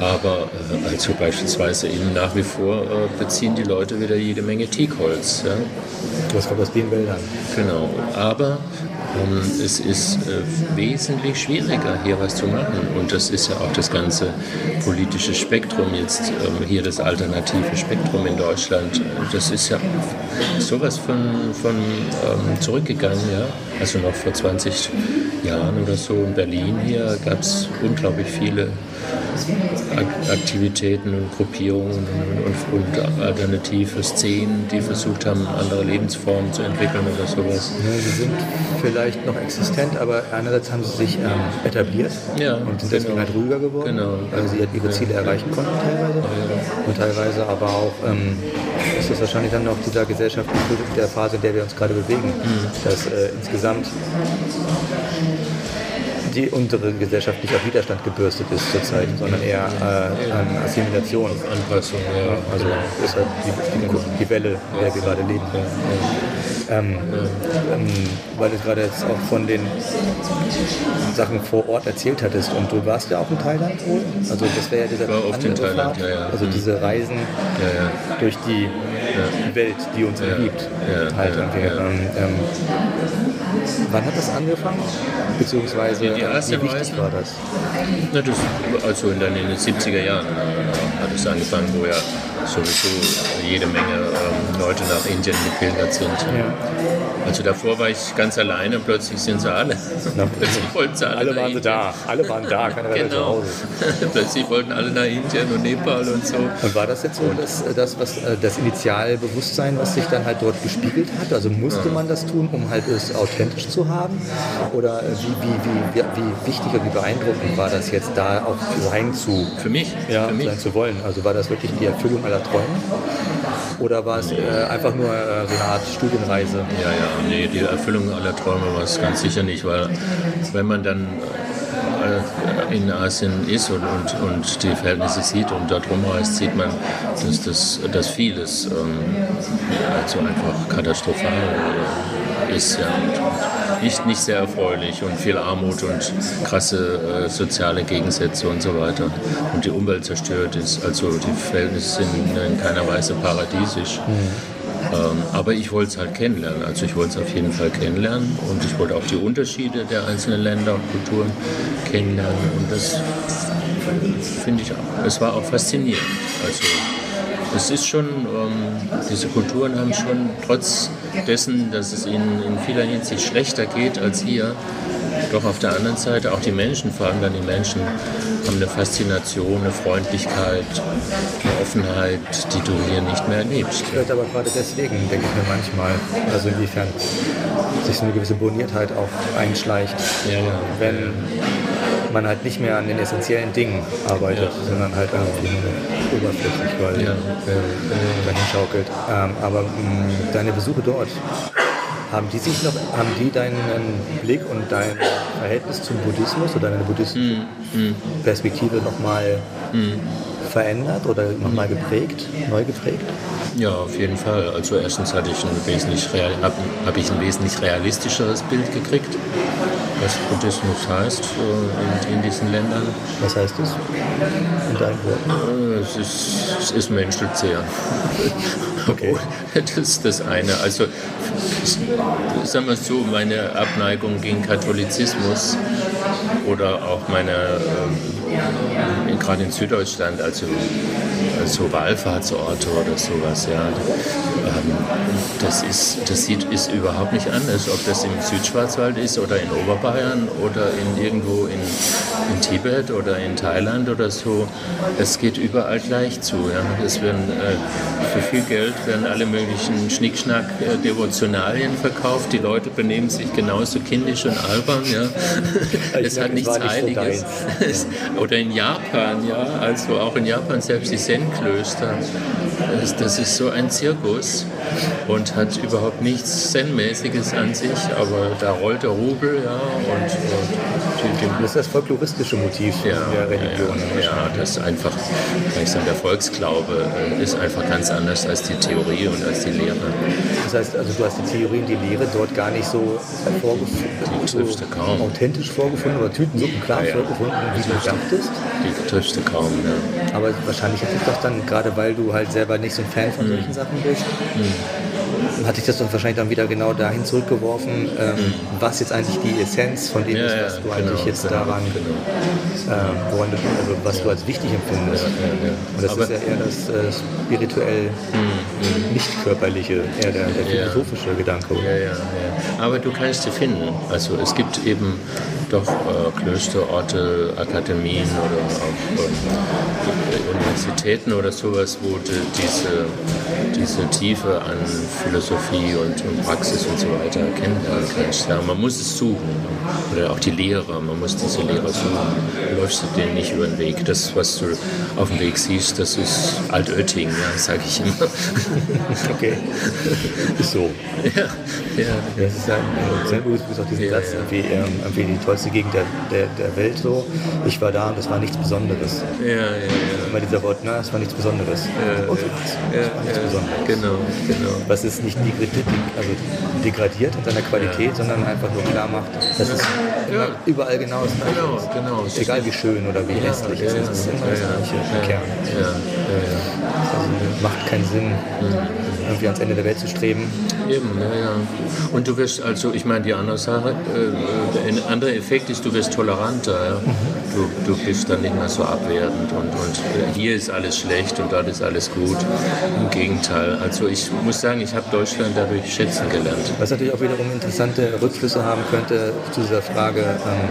Aber äh, also beispielsweise eben nach wie vor äh, beziehen die Leute wieder jede Menge Teakholz. Ja? Das kommt aus den Wäldern. Genau. Aber es ist äh, wesentlich schwieriger, hier was zu machen. Und das ist ja auch das ganze politische Spektrum jetzt, ähm, hier das alternative Spektrum in Deutschland. Das ist ja sowas von, von ähm, zurückgegangen. Ja? Also noch vor 20 Jahren oder so in Berlin hier gab es unglaublich viele Aktivitäten und Gruppierungen und, und, alternative Szenen, die versucht haben, andere Lebensformen zu entwickeln oder sowas. Ja, sie sind vielleicht noch existent, aber einerseits haben sie sich ähm, etabliert ja, und sind deswegen genau. halt ruhiger geworden, genau. weil sie halt ihre Ziele ja. erreichen konnten teilweise. Und teilweise aber auch ähm, ist das wahrscheinlich dann noch dieser gesellschaftliche der Phase, in der wir uns gerade bewegen, mhm. dass äh, insgesamt die unsere Gesellschaft nicht auf Widerstand gebürstet ist zurzeit, sondern eher äh, an Assimilation. Anpassung, ja. Also ist halt die, die, die Welle, in der wir gerade leben. Ähm, ähm, weil du gerade jetzt auch von den Sachen vor Ort erzählt hattest und du warst ja auch in Thailand wohl. Also das wäre ja dieser in Thailand, ja, ja. Also diese Reisen ja, durch die Welt, die uns umgibt. Halt ähm, wann hat das angefangen? Beziehungsweise die, die erste wie wichtig Reise, war das? Na, das? Also in den 70er Jahren äh, hat es angefangen, wo ja sowieso jede Menge ähm, Leute nach Indien gepilgert sind. Ja. Also davor war ich ganz alleine, plötzlich sind sie alle. Na, *laughs* *laughs* plötzlich wollten sie alle, alle waren Indien. da, alle waren da, keiner war genau. zu Hause. *laughs* plötzlich wollten alle nach Indien und Nepal und so. Und war das jetzt so das, das, was, äh, das Initialbewusstsein, was sich dann halt dort gespiegelt hat? Also musste man das tun, um halt es authentisch zu haben? Oder wie, wie, wie, wie wichtig und wie beeindruckend war das jetzt da auch sein zu? Für mich? Ja, für mich. sein zu wollen. Also war das wirklich die Erfüllung aller Träume? Oder war es äh, einfach nur äh, so eine Art Studienreise? Ja, ja, nee, die Erfüllung aller Träume war es ganz sicher nicht, weil wenn man dann äh, in Asien ist und, und, und, die Verhältnisse sieht und dort rumreist, sieht man, dass, das, dass vieles ähm, also einfach katastrophal ist. Ja, nicht, nicht sehr erfreulich und viel Armut und krasse äh, soziale Gegensätze und so weiter. Und die Umwelt zerstört ist. Also die Verhältnisse sind in keiner Weise paradiesisch. Mhm. Ähm, aber ich wollte es halt kennenlernen. Also ich wollte es auf jeden Fall kennenlernen und ich wollte auch die Unterschiede der einzelnen Länder und Kulturen kennenlernen. Und das finde ich, es war auch faszinierend. Also es ist schon, ähm, diese Kulturen haben schon trotz dessen, dass es ihnen in vieler Hinsicht schlechter geht als hier, doch auf der anderen Seite auch die Menschen, vor allem dann die Menschen, haben eine Faszination, eine Freundlichkeit, eine Offenheit, die du hier nicht mehr erlebst. Vielleicht aber gerade deswegen, denke ich mir manchmal, also inwiefern sich so eine gewisse Boniertheit auch einschleicht, ja, ja. wenn man halt nicht mehr an den essentiellen Dingen arbeitet, ja. sondern halt irgendwie nur oberflächlich, weil ja. äh, dahin schaukelt. Ähm, aber mh, deine Besuche dort Haben die sich noch, haben die deinen Blick und dein Verhältnis zum Buddhismus oder deine buddhistische Hm, Perspektive nochmal verändert oder nochmal geprägt, neu geprägt? Ja, auf jeden Fall. Also erstens hatte ich ein wesentlich real, habe hab ich ein wesentlich realistischeres Bild gekriegt, was Buddhismus heißt äh, in, in diesen Ländern. Was heißt das in deinen Worten? Äh, Es ist, es ist menschelzehr. *laughs* Okay. Das ist das eine. Also, sagen wir es so, meine Abneigung gegen Katholizismus oder auch meine, ähm, gerade in Süddeutschland, also so Wallfahrtsorte oder sowas, ja, ähm, das, ist, das sieht, ist überhaupt nicht anders, ob das im Südschwarzwald ist oder in Oberbayern oder in irgendwo in, in Tibet oder in Thailand oder so. Es geht überall gleich zu. Ja. Es werden äh, für viel Geld werden alle möglichen Schnickschnack äh, Devotionalien verkauft. Die Leute benehmen sich genauso kindisch und albern. Ja. Es hat nichts Heiliges. *laughs* Es- Oder in Japan, ja, also auch in Japan selbst die Zen-Klöster. Das, das ist so ein Zirkus und hat überhaupt nichts Zen-mäßiges an sich, aber da rollt der Rubel, ja, und, und Das ist das folkloristische Motiv ja, der Religion. Ja, ja, das ist einfach, kann ich sagen, der Volksglaube äh, ist einfach ganz anders als die Theorie und als die Lehre. Das heißt, also du hast die Theorie und die Lehre dort gar nicht so hervorgefunden, Die so authentisch vorgefunden oder Tütensuppenklar Ja, ja. vorgefunden, wie du dachtest. Die triffst du kaum. Ja. Aber wahrscheinlich hat dich doch dann, gerade weil du halt selber nicht so ein Fan Mhm. von solchen Sachen bist, hat dich das dann wahrscheinlich dann wieder genau dahin zurückgeworfen, ähm, was jetzt eigentlich die Essenz von dem Mhm. Ja, ist, ja, was du genau, eigentlich jetzt genau, daran, genau. woran du, also was du als wichtig empfindest. Ja, ja. Und das Aber- ist ja eher das äh, spirituell nicht körperliche, eher der, der Ja. philosophische Gedanke. Ja, ja, ja. Aber du kannst sie finden. Also es gibt eben doch äh, Klöster, Orte, Akademien oder auch ähm, Universitäten oder sowas, wo du diese, diese Tiefe an Philosophie und, und Praxis und so weiter kennenlernen kannst. Ja, man muss es suchen. Oder auch die Lehrer, man muss diese Lehrer suchen. Du läufst du denen nicht über den Weg. Das, was du auf dem Weg siehst, das ist Altötting, ja, sage ich immer. *laughs* Okay. Ist so. ja, ja, Das ist ja im Zen-Buddhismus gibt es auch diesen Ja, Satz, ja. Irgendwie, ähm, irgendwie die tollste Gegend der, der, der Welt so. Ich war da und es war nichts Besonderes. ja, ja. ja. Immer dieser Wort, na, es war nichts Besonderes. Ja, und ja. was? Ja, Es nichts ja, Besonderes. genau, genau. Was ist nicht degradiert, also degradiert in seiner Qualität, sondern einfach nur klar macht, dass es immer überall genau das gleiche Genau, ist. genau. Es ist Egal wie schön oder wie hässlich es ist, es ist immer das gleiche im Kern. Ja, ja, Also macht keinen Sinn, irgendwie ans Ende der Welt zu streben. Eben, ja, ja. Und du wirst also, ich meine, die andere Sache, äh, ein anderer Effekt ist, du wirst toleranter. Ja? Du, du bist dann nicht mehr so abwertend und, und hier ist alles schlecht und dort ist alles gut. Im Gegenteil. Also ich muss sagen, ich habe Deutschland dadurch schätzen gelernt. Was natürlich auch wiederum interessante Rückflüsse haben könnte zu dieser Frage, ähm,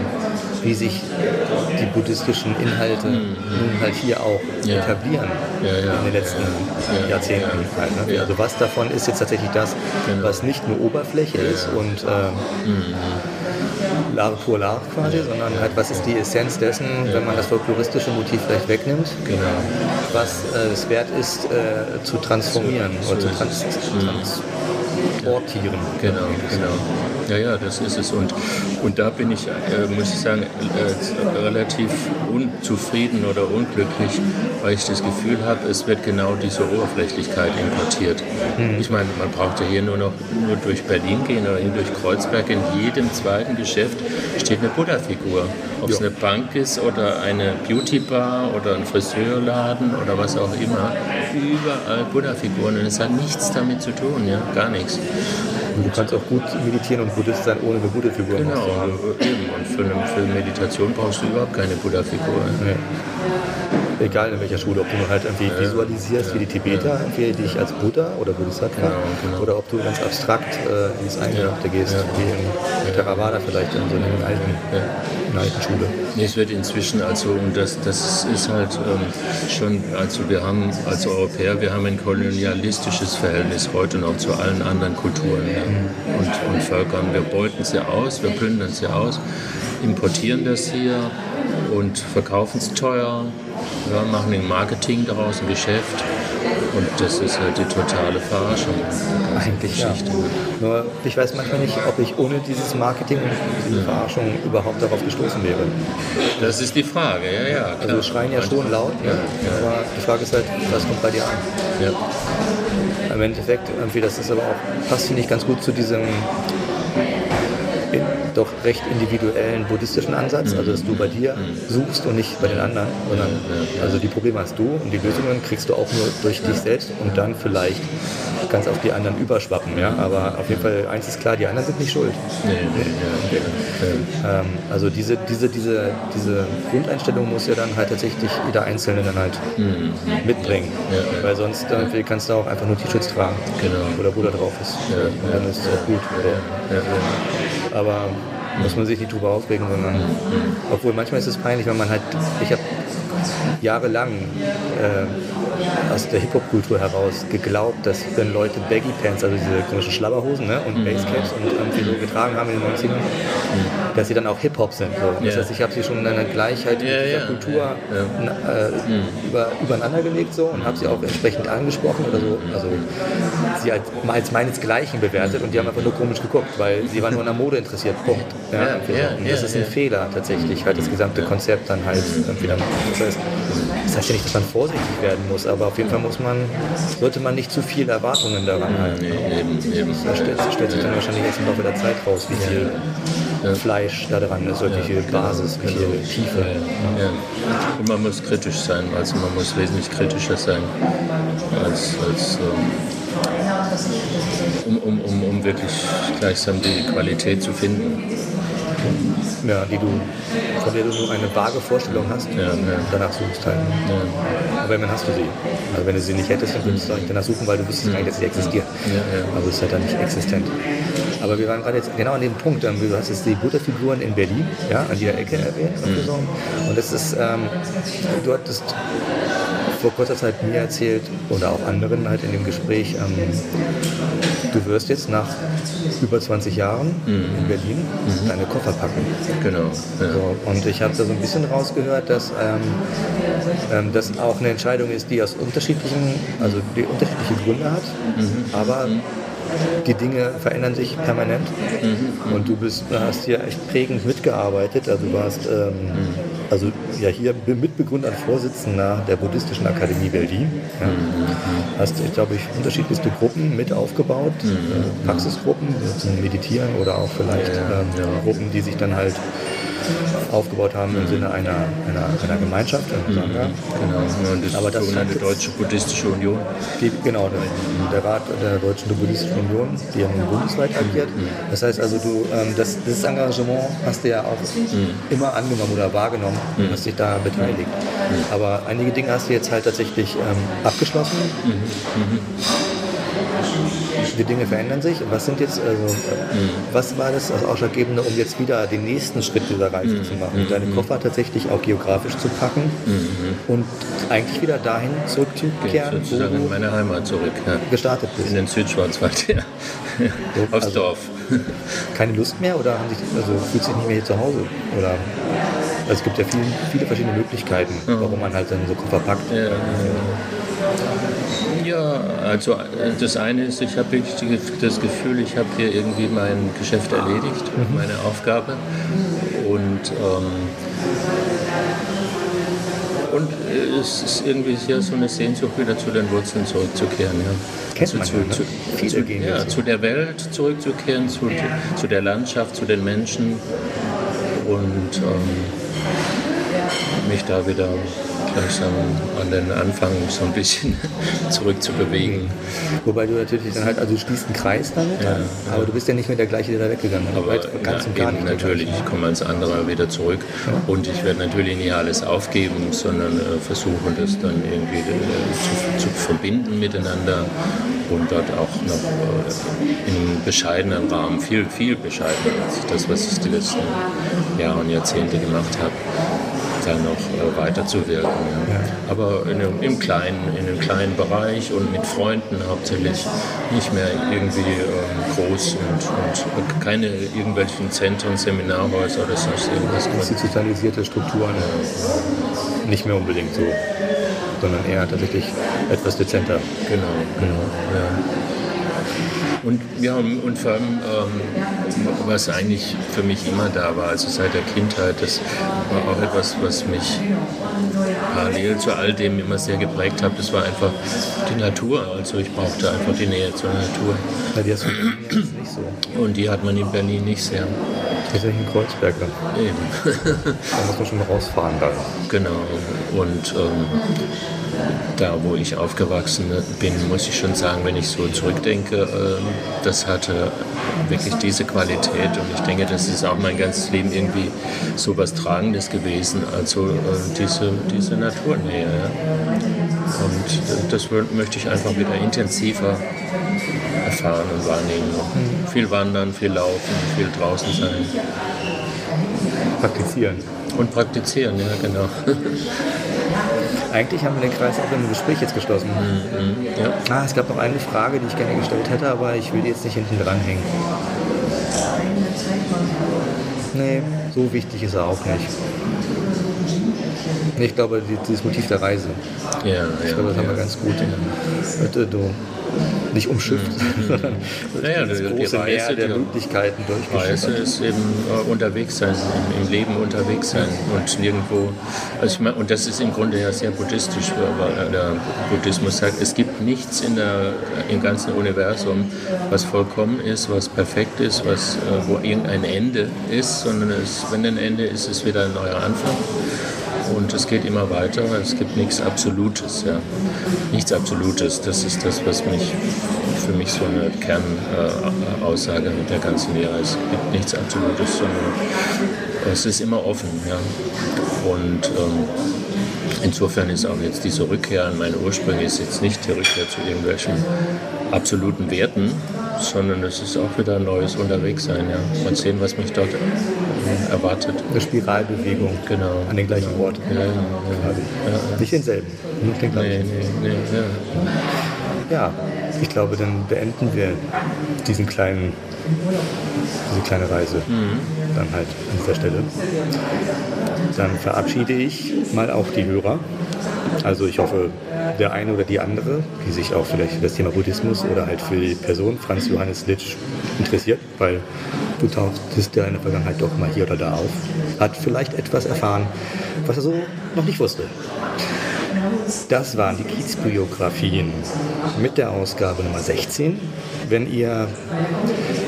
wie sich die buddhistischen Inhalte nun halt hier auch Mhm. Ja. etablieren Ja, ja, in den letzten ja, Jahrzehnten. ja. Halt, ne? Also was davon ist jetzt tatsächlich das, Genau. was nicht nur Oberfläche ist und ähm, Lare pur Lare quasi, sondern halt was ist die Essenz dessen, wenn man das folkloristische Motiv vielleicht wegnimmt, Genau. was äh, es wert ist äh, zu transformieren oder zu trans transportieren. Genau, genau. Ja, ja, das ist es. Und, und da bin ich, äh, muss ich sagen, äh, relativ unzufrieden oder unglücklich, weil ich das Gefühl habe, es wird genau diese Oberflächlichkeit importiert. Ich meine, man braucht ja hier nur noch nur durch Berlin gehen oder hier durch Kreuzberg. In jedem zweiten Geschäft steht eine Buddha-Figur. Ob es eine Bank ist oder eine Beauty-Bar oder ein Friseurladen oder was auch immer. Überall Buddha-Figuren und es hat nichts damit zu tun, ja, gar nichts. Und du kannst auch gut meditieren und Buddhist sein, ohne eine Buddha-Figur Genau, zu haben. eben. Und für, eine, für Meditation brauchst du überhaupt keine Buddha-Figur. Ja. Egal in welcher Schule, ob du nur halt irgendwie visualisierst, wie die Tibeter, irgendwie dich als Buddha oder Bodhisattva, Genau, genau. oder ob du ganz abstrakt äh, ins Eingemachte gehst, wie in Theravada vielleicht in so einer alten, in einer alten Schule. Nee, Es wird inzwischen, also, und das, das ist halt ähm, schon, also wir haben als Europäer, wir haben ein kolonialistisches Verhältnis heute noch zu allen anderen Kulturen ja, und, und Völkern. Wir beuten sie aus, wir plündern sie aus, importieren das hier und verkaufen es teuer ja, machen ein Marketing daraus, ein Geschäft. Und das ist halt die totale Verarschung. Eigentlich ja. Nur ich weiß manchmal nicht, ob ich ohne dieses Marketing und diese ja. Verarschung überhaupt darauf gestoßen wäre. Das ist die Frage, ja, ja. Klar. Also wir schreien ja schon laut, ja, aber die Frage ist halt, was kommt bei dir an? Im Endeffekt, irgendwie, das ist aber auch, passt finde ich ganz gut zu diesem recht individuellen buddhistischen Ansatz, also dass du bei dir suchst und nicht bei den anderen, sondern also die Probleme hast du und die Lösungen kriegst du auch nur durch dich selbst und dann vielleicht ganz auf die anderen überschwappen. Ja? Aber auf jeden Fall, eins ist klar, die anderen sind nicht schuld. Nee, nee, nee, ähm, also diese, diese, diese, diese Grundeinstellung muss ja dann halt tatsächlich jeder Einzelne dann halt mhm. mitbringen. Ja, ja. Weil sonst äh, kannst du auch einfach nur T-Shirts tragen, genau. wo der Bruder drauf ist. Ja, und dann ist es auch gut. Aber muss man sich nicht drüber aufregen, sondern obwohl manchmal ist es peinlich, wenn man halt, ich habe jahrelang äh, aus der Hip-Hop-Kultur heraus geglaubt, dass wenn Leute Baggy Pants, also diese komischen Schlabberhosen ne, und mhm. Basecaps und irgendwie so getragen haben in den 90ern, mhm. dass sie dann auch Hip-Hop sind. So. Das heißt, ich habe sie schon in einer Gleichheit yeah, mit dieser Kultur yeah. Äh, mhm. über, übereinander gelegt so, und habe sie auch entsprechend angesprochen oder so, also sie als, als meinesgleichen bewertet und die haben einfach nur komisch geguckt, weil sie waren nur an der Mode interessiert. Punkt. Ja, und das ist ein Fehler tatsächlich, halt das gesamte Konzept dann halt irgendwie dann. Das heißt, das heißt ja nicht, dass man vorsichtig werden muss, aber auf jeden Fall muss man, sollte man nicht zu viele Erwartungen daran halten. Nee, eben, eben. Das stellt, stellt sich dann wahrscheinlich erst im Laufe der Zeit raus, wie viel ja. Fleisch da dran ist, wie viel genau. Basis, wie viel Tiefe. Ja. Und man muss kritisch sein, also man muss wesentlich kritischer sein als, als um, um, um, um wirklich gleichsam die Qualität zu finden ja, die du, von der du nur eine vage Vorstellung hast ja, ja. danach suchst halt. Ja. Aber wenn hast du sie. Also wenn du sie nicht hättest, dann würdest du danach suchen, weil du wüsstest gar nicht, dass sie existiert. Also ist halt dann nicht existent. Aber wir waren gerade jetzt genau an dem Punkt, du hast jetzt die Butterfiguren in Berlin, ja, an jeder Ecke erwähnt. Mhm. Und das ist, ähm, du hattest vor kurzer Zeit mir erzählt oder auch anderen halt in dem Gespräch, ähm, du wirst jetzt nach über 20 Jahren mhm. in Berlin mhm. deine Koffer packen. Genau. Ja. So, und ich habe da so ein bisschen rausgehört, dass ähm, ähm, das auch eine Entscheidung ist, die aus unterschiedlichen, also die unterschiedliche Gründe hat, mhm. aber mhm die Dinge verändern sich permanent mhm. und du bist, hast hier echt prägend mitgearbeitet. Also du warst ähm, also ja hier Mitbegründer und Vorsitzender der Buddhistischen Akademie Berlin. Ja. Hast, ich glaube ich, unterschiedlichste Gruppen mit aufgebaut, mhm. äh, Praxisgruppen zum Meditieren oder auch vielleicht ähm, Gruppen, die sich dann halt aufgebaut haben im Sinne einer, einer, einer Gemeinschaft. Mhm. Genau, und das Aber das sogenannte Deutsche Buddhistische Union. Die, genau, der, der, Rat der Deutschen Buddhistischen Union, die nun bundesweit agiert. Mhm. Das heißt also, du, ähm, das, dieses Engagement hast du ja auch mhm. immer angenommen oder wahrgenommen und mhm. hast dich da beteiligt. Mhm. Aber einige Dinge hast du jetzt halt tatsächlich ähm, abgeschlossen. Mhm die Dinge verändern sich. Was sind jetzt, also, mhm. was war das, das Ausschlaggebende, um jetzt wieder den nächsten Schritt dieser Reise mhm. zu machen? Mhm. Deine Koffer tatsächlich auch geografisch zu packen mhm. und eigentlich wieder dahin zurückzukehren, okay, sozusagen in meine Heimat zurück. Ja. Gestartet bist. In den Südschwarzwald, ja. So, *laughs* Aufs also, Dorf. *laughs* Keine Lust mehr oder haben sich, also fühlst du dich nicht mehr hier zu Hause? Oder? Also es gibt ja viele, viele verschiedene Möglichkeiten, warum man halt dann so Koffer packt. Ja, ja, also äh, das eine ist, ich habe das Gefühl, ich habe hier irgendwie mein Geschäft erledigt, mhm. meine Aufgabe. Und, ähm, und es ist irgendwie hier so eine Sehnsucht, wieder zu den Wurzeln zurückzukehren. Ja. Kennt also man zu, ja, ne? Viele zu, gehen ja, zu der Welt zurückzukehren, zu, zu der Landschaft, zu den Menschen und ähm, mich da wieder langsam an den Anfang so ein bisschen *laughs* zurückzubewegen. Wobei du natürlich dann halt, also du schließt einen Kreis damit, ja, aber ja. du bist ja nicht mit der gleiche wieder weggegangen. Aber ganz ja, eben natürlich, ich komme als anderer wieder zurück und ich werde natürlich nicht alles aufgeben, sondern äh, versuchen das dann irgendwie äh, zu, zu, verbinden miteinander und dort auch noch äh, in einem bescheidenen Rahmen, viel, viel bescheidener als das, was ich die letzten Jahre und Jahrzehnte gemacht habe da noch äh, weiterzuwirken. Ja. Aber in einem, im kleinen, in einem kleinen Bereich und mit Freunden hauptsächlich, nicht mehr irgendwie ähm, groß und, und, keine irgendwelchen Zentren, Seminarhäuser oder sonst irgendwas. Institutionalisierte Strukturen, ja. nicht mehr unbedingt so, sondern eher tatsächlich etwas dezenter. Genau, genau. Ja. Und, ja, und vor allem, ähm, was eigentlich für mich immer da war, also seit der Kindheit, das war auch etwas, was mich parallel zu all dem immer sehr geprägt hat, das war einfach die Natur. Also ich brauchte einfach die Nähe zur Natur. Ja, die hast du nicht so. Und die hat man in Berlin nicht sehr. Die ist ja in Kreuzberg dann. Eben. da muss man schon rausfahren dann. Genau. Und ähm, da, wo ich aufgewachsen bin, muss ich schon sagen, wenn ich so zurückdenke, ähm, das hatte wirklich diese Qualität und ich denke, das ist auch mein ganzes Leben irgendwie so was Tragendes gewesen, also äh, diese, diese Naturnähe. Und das möchte ich einfach wieder intensiver erfahren und wahrnehmen. Mhm. Viel wandern, viel laufen, viel draußen sein. Praktizieren. Und praktizieren, ja, genau. *laughs* Eigentlich haben wir den Kreis auch im Gespräch jetzt geschlossen. Mhm, ja. ah, es gab noch eine Frage, die ich gerne gestellt hätte, aber ich will die jetzt nicht hinten dranhängen. Nee, so wichtig ist er auch nicht. Ich glaube, dieses Motiv der Reise. Ja, ich glaube, das ja. haben wir ganz gut. Ja. Nicht umschifft, mhm. *laughs* sondern naja, das große Meer der Möglichkeiten durchgeschifft. Reise ist eben äh, unterwegs sein, im, im, Leben unterwegs sein und nirgendwo. Also ich meine, und das ist im Grunde ja sehr buddhistisch, weil der Buddhismus sagt, es gibt nichts in der, im ganzen Universum, was vollkommen ist, was perfekt ist, was, äh, wo irgendein Ende ist, sondern es, wenn ein Ende ist, ist es wieder ein neuer Anfang und es geht immer weiter. Es gibt nichts Absolutes. Ja. Nichts Absolutes, das ist das, was mich für mich so eine Kernaussage äh, mit der ganzen Lehre ist. Es gibt nichts Absolutes, sondern es ist immer offen. Ja. Und ähm, insofern ist auch jetzt diese Rückkehr an meine Ursprünge ist jetzt nicht die Rückkehr zu irgendwelchen absoluten Werten, sondern es ist auch wieder ein neues Unterwegssein. Ja. Mal sehen, was mich dort erwartet. Eine Spiralbewegung. Genau. An den gleichen Ort. Ja, ja, ja. Nicht denselben. Nicht den gleichen. Nee, nee, nee, ja. ich glaube, dann beenden wir diesen kleinen, diese kleine Reise mhm. dann halt an dieser Stelle. Dann verabschiede ich mal auch die Hörer. Also ich hoffe, der eine oder die andere, die sich auch vielleicht für das Thema Buddhismus oder halt für die Person Franz Johannes Litsch interessiert, weil du tauchtest ja in der Vergangenheit doch mal hier oder da auf, hat vielleicht etwas erfahren, was er so noch nicht wusste. Das waren die Kiezbiografien mit der Ausgabe Nummer 16. Wenn ihr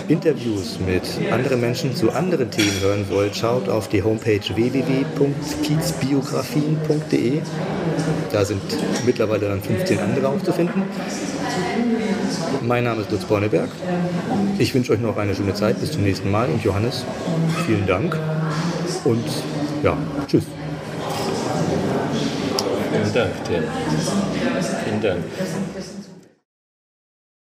Interviews mit anderen Menschen zu anderen Themen hören wollt, schaut auf die Homepage www.kiezbiografien.de. Da sind mittlerweile dann 15 andere aufzufinden. Mein Name ist Lutz Borneberg. Ich wünsche euch noch eine schöne Zeit. Bis zum nächsten Mal. Und Johannes, vielen Dank. Und ja, tschüss. Vielen Dank dir. Vielen Dank.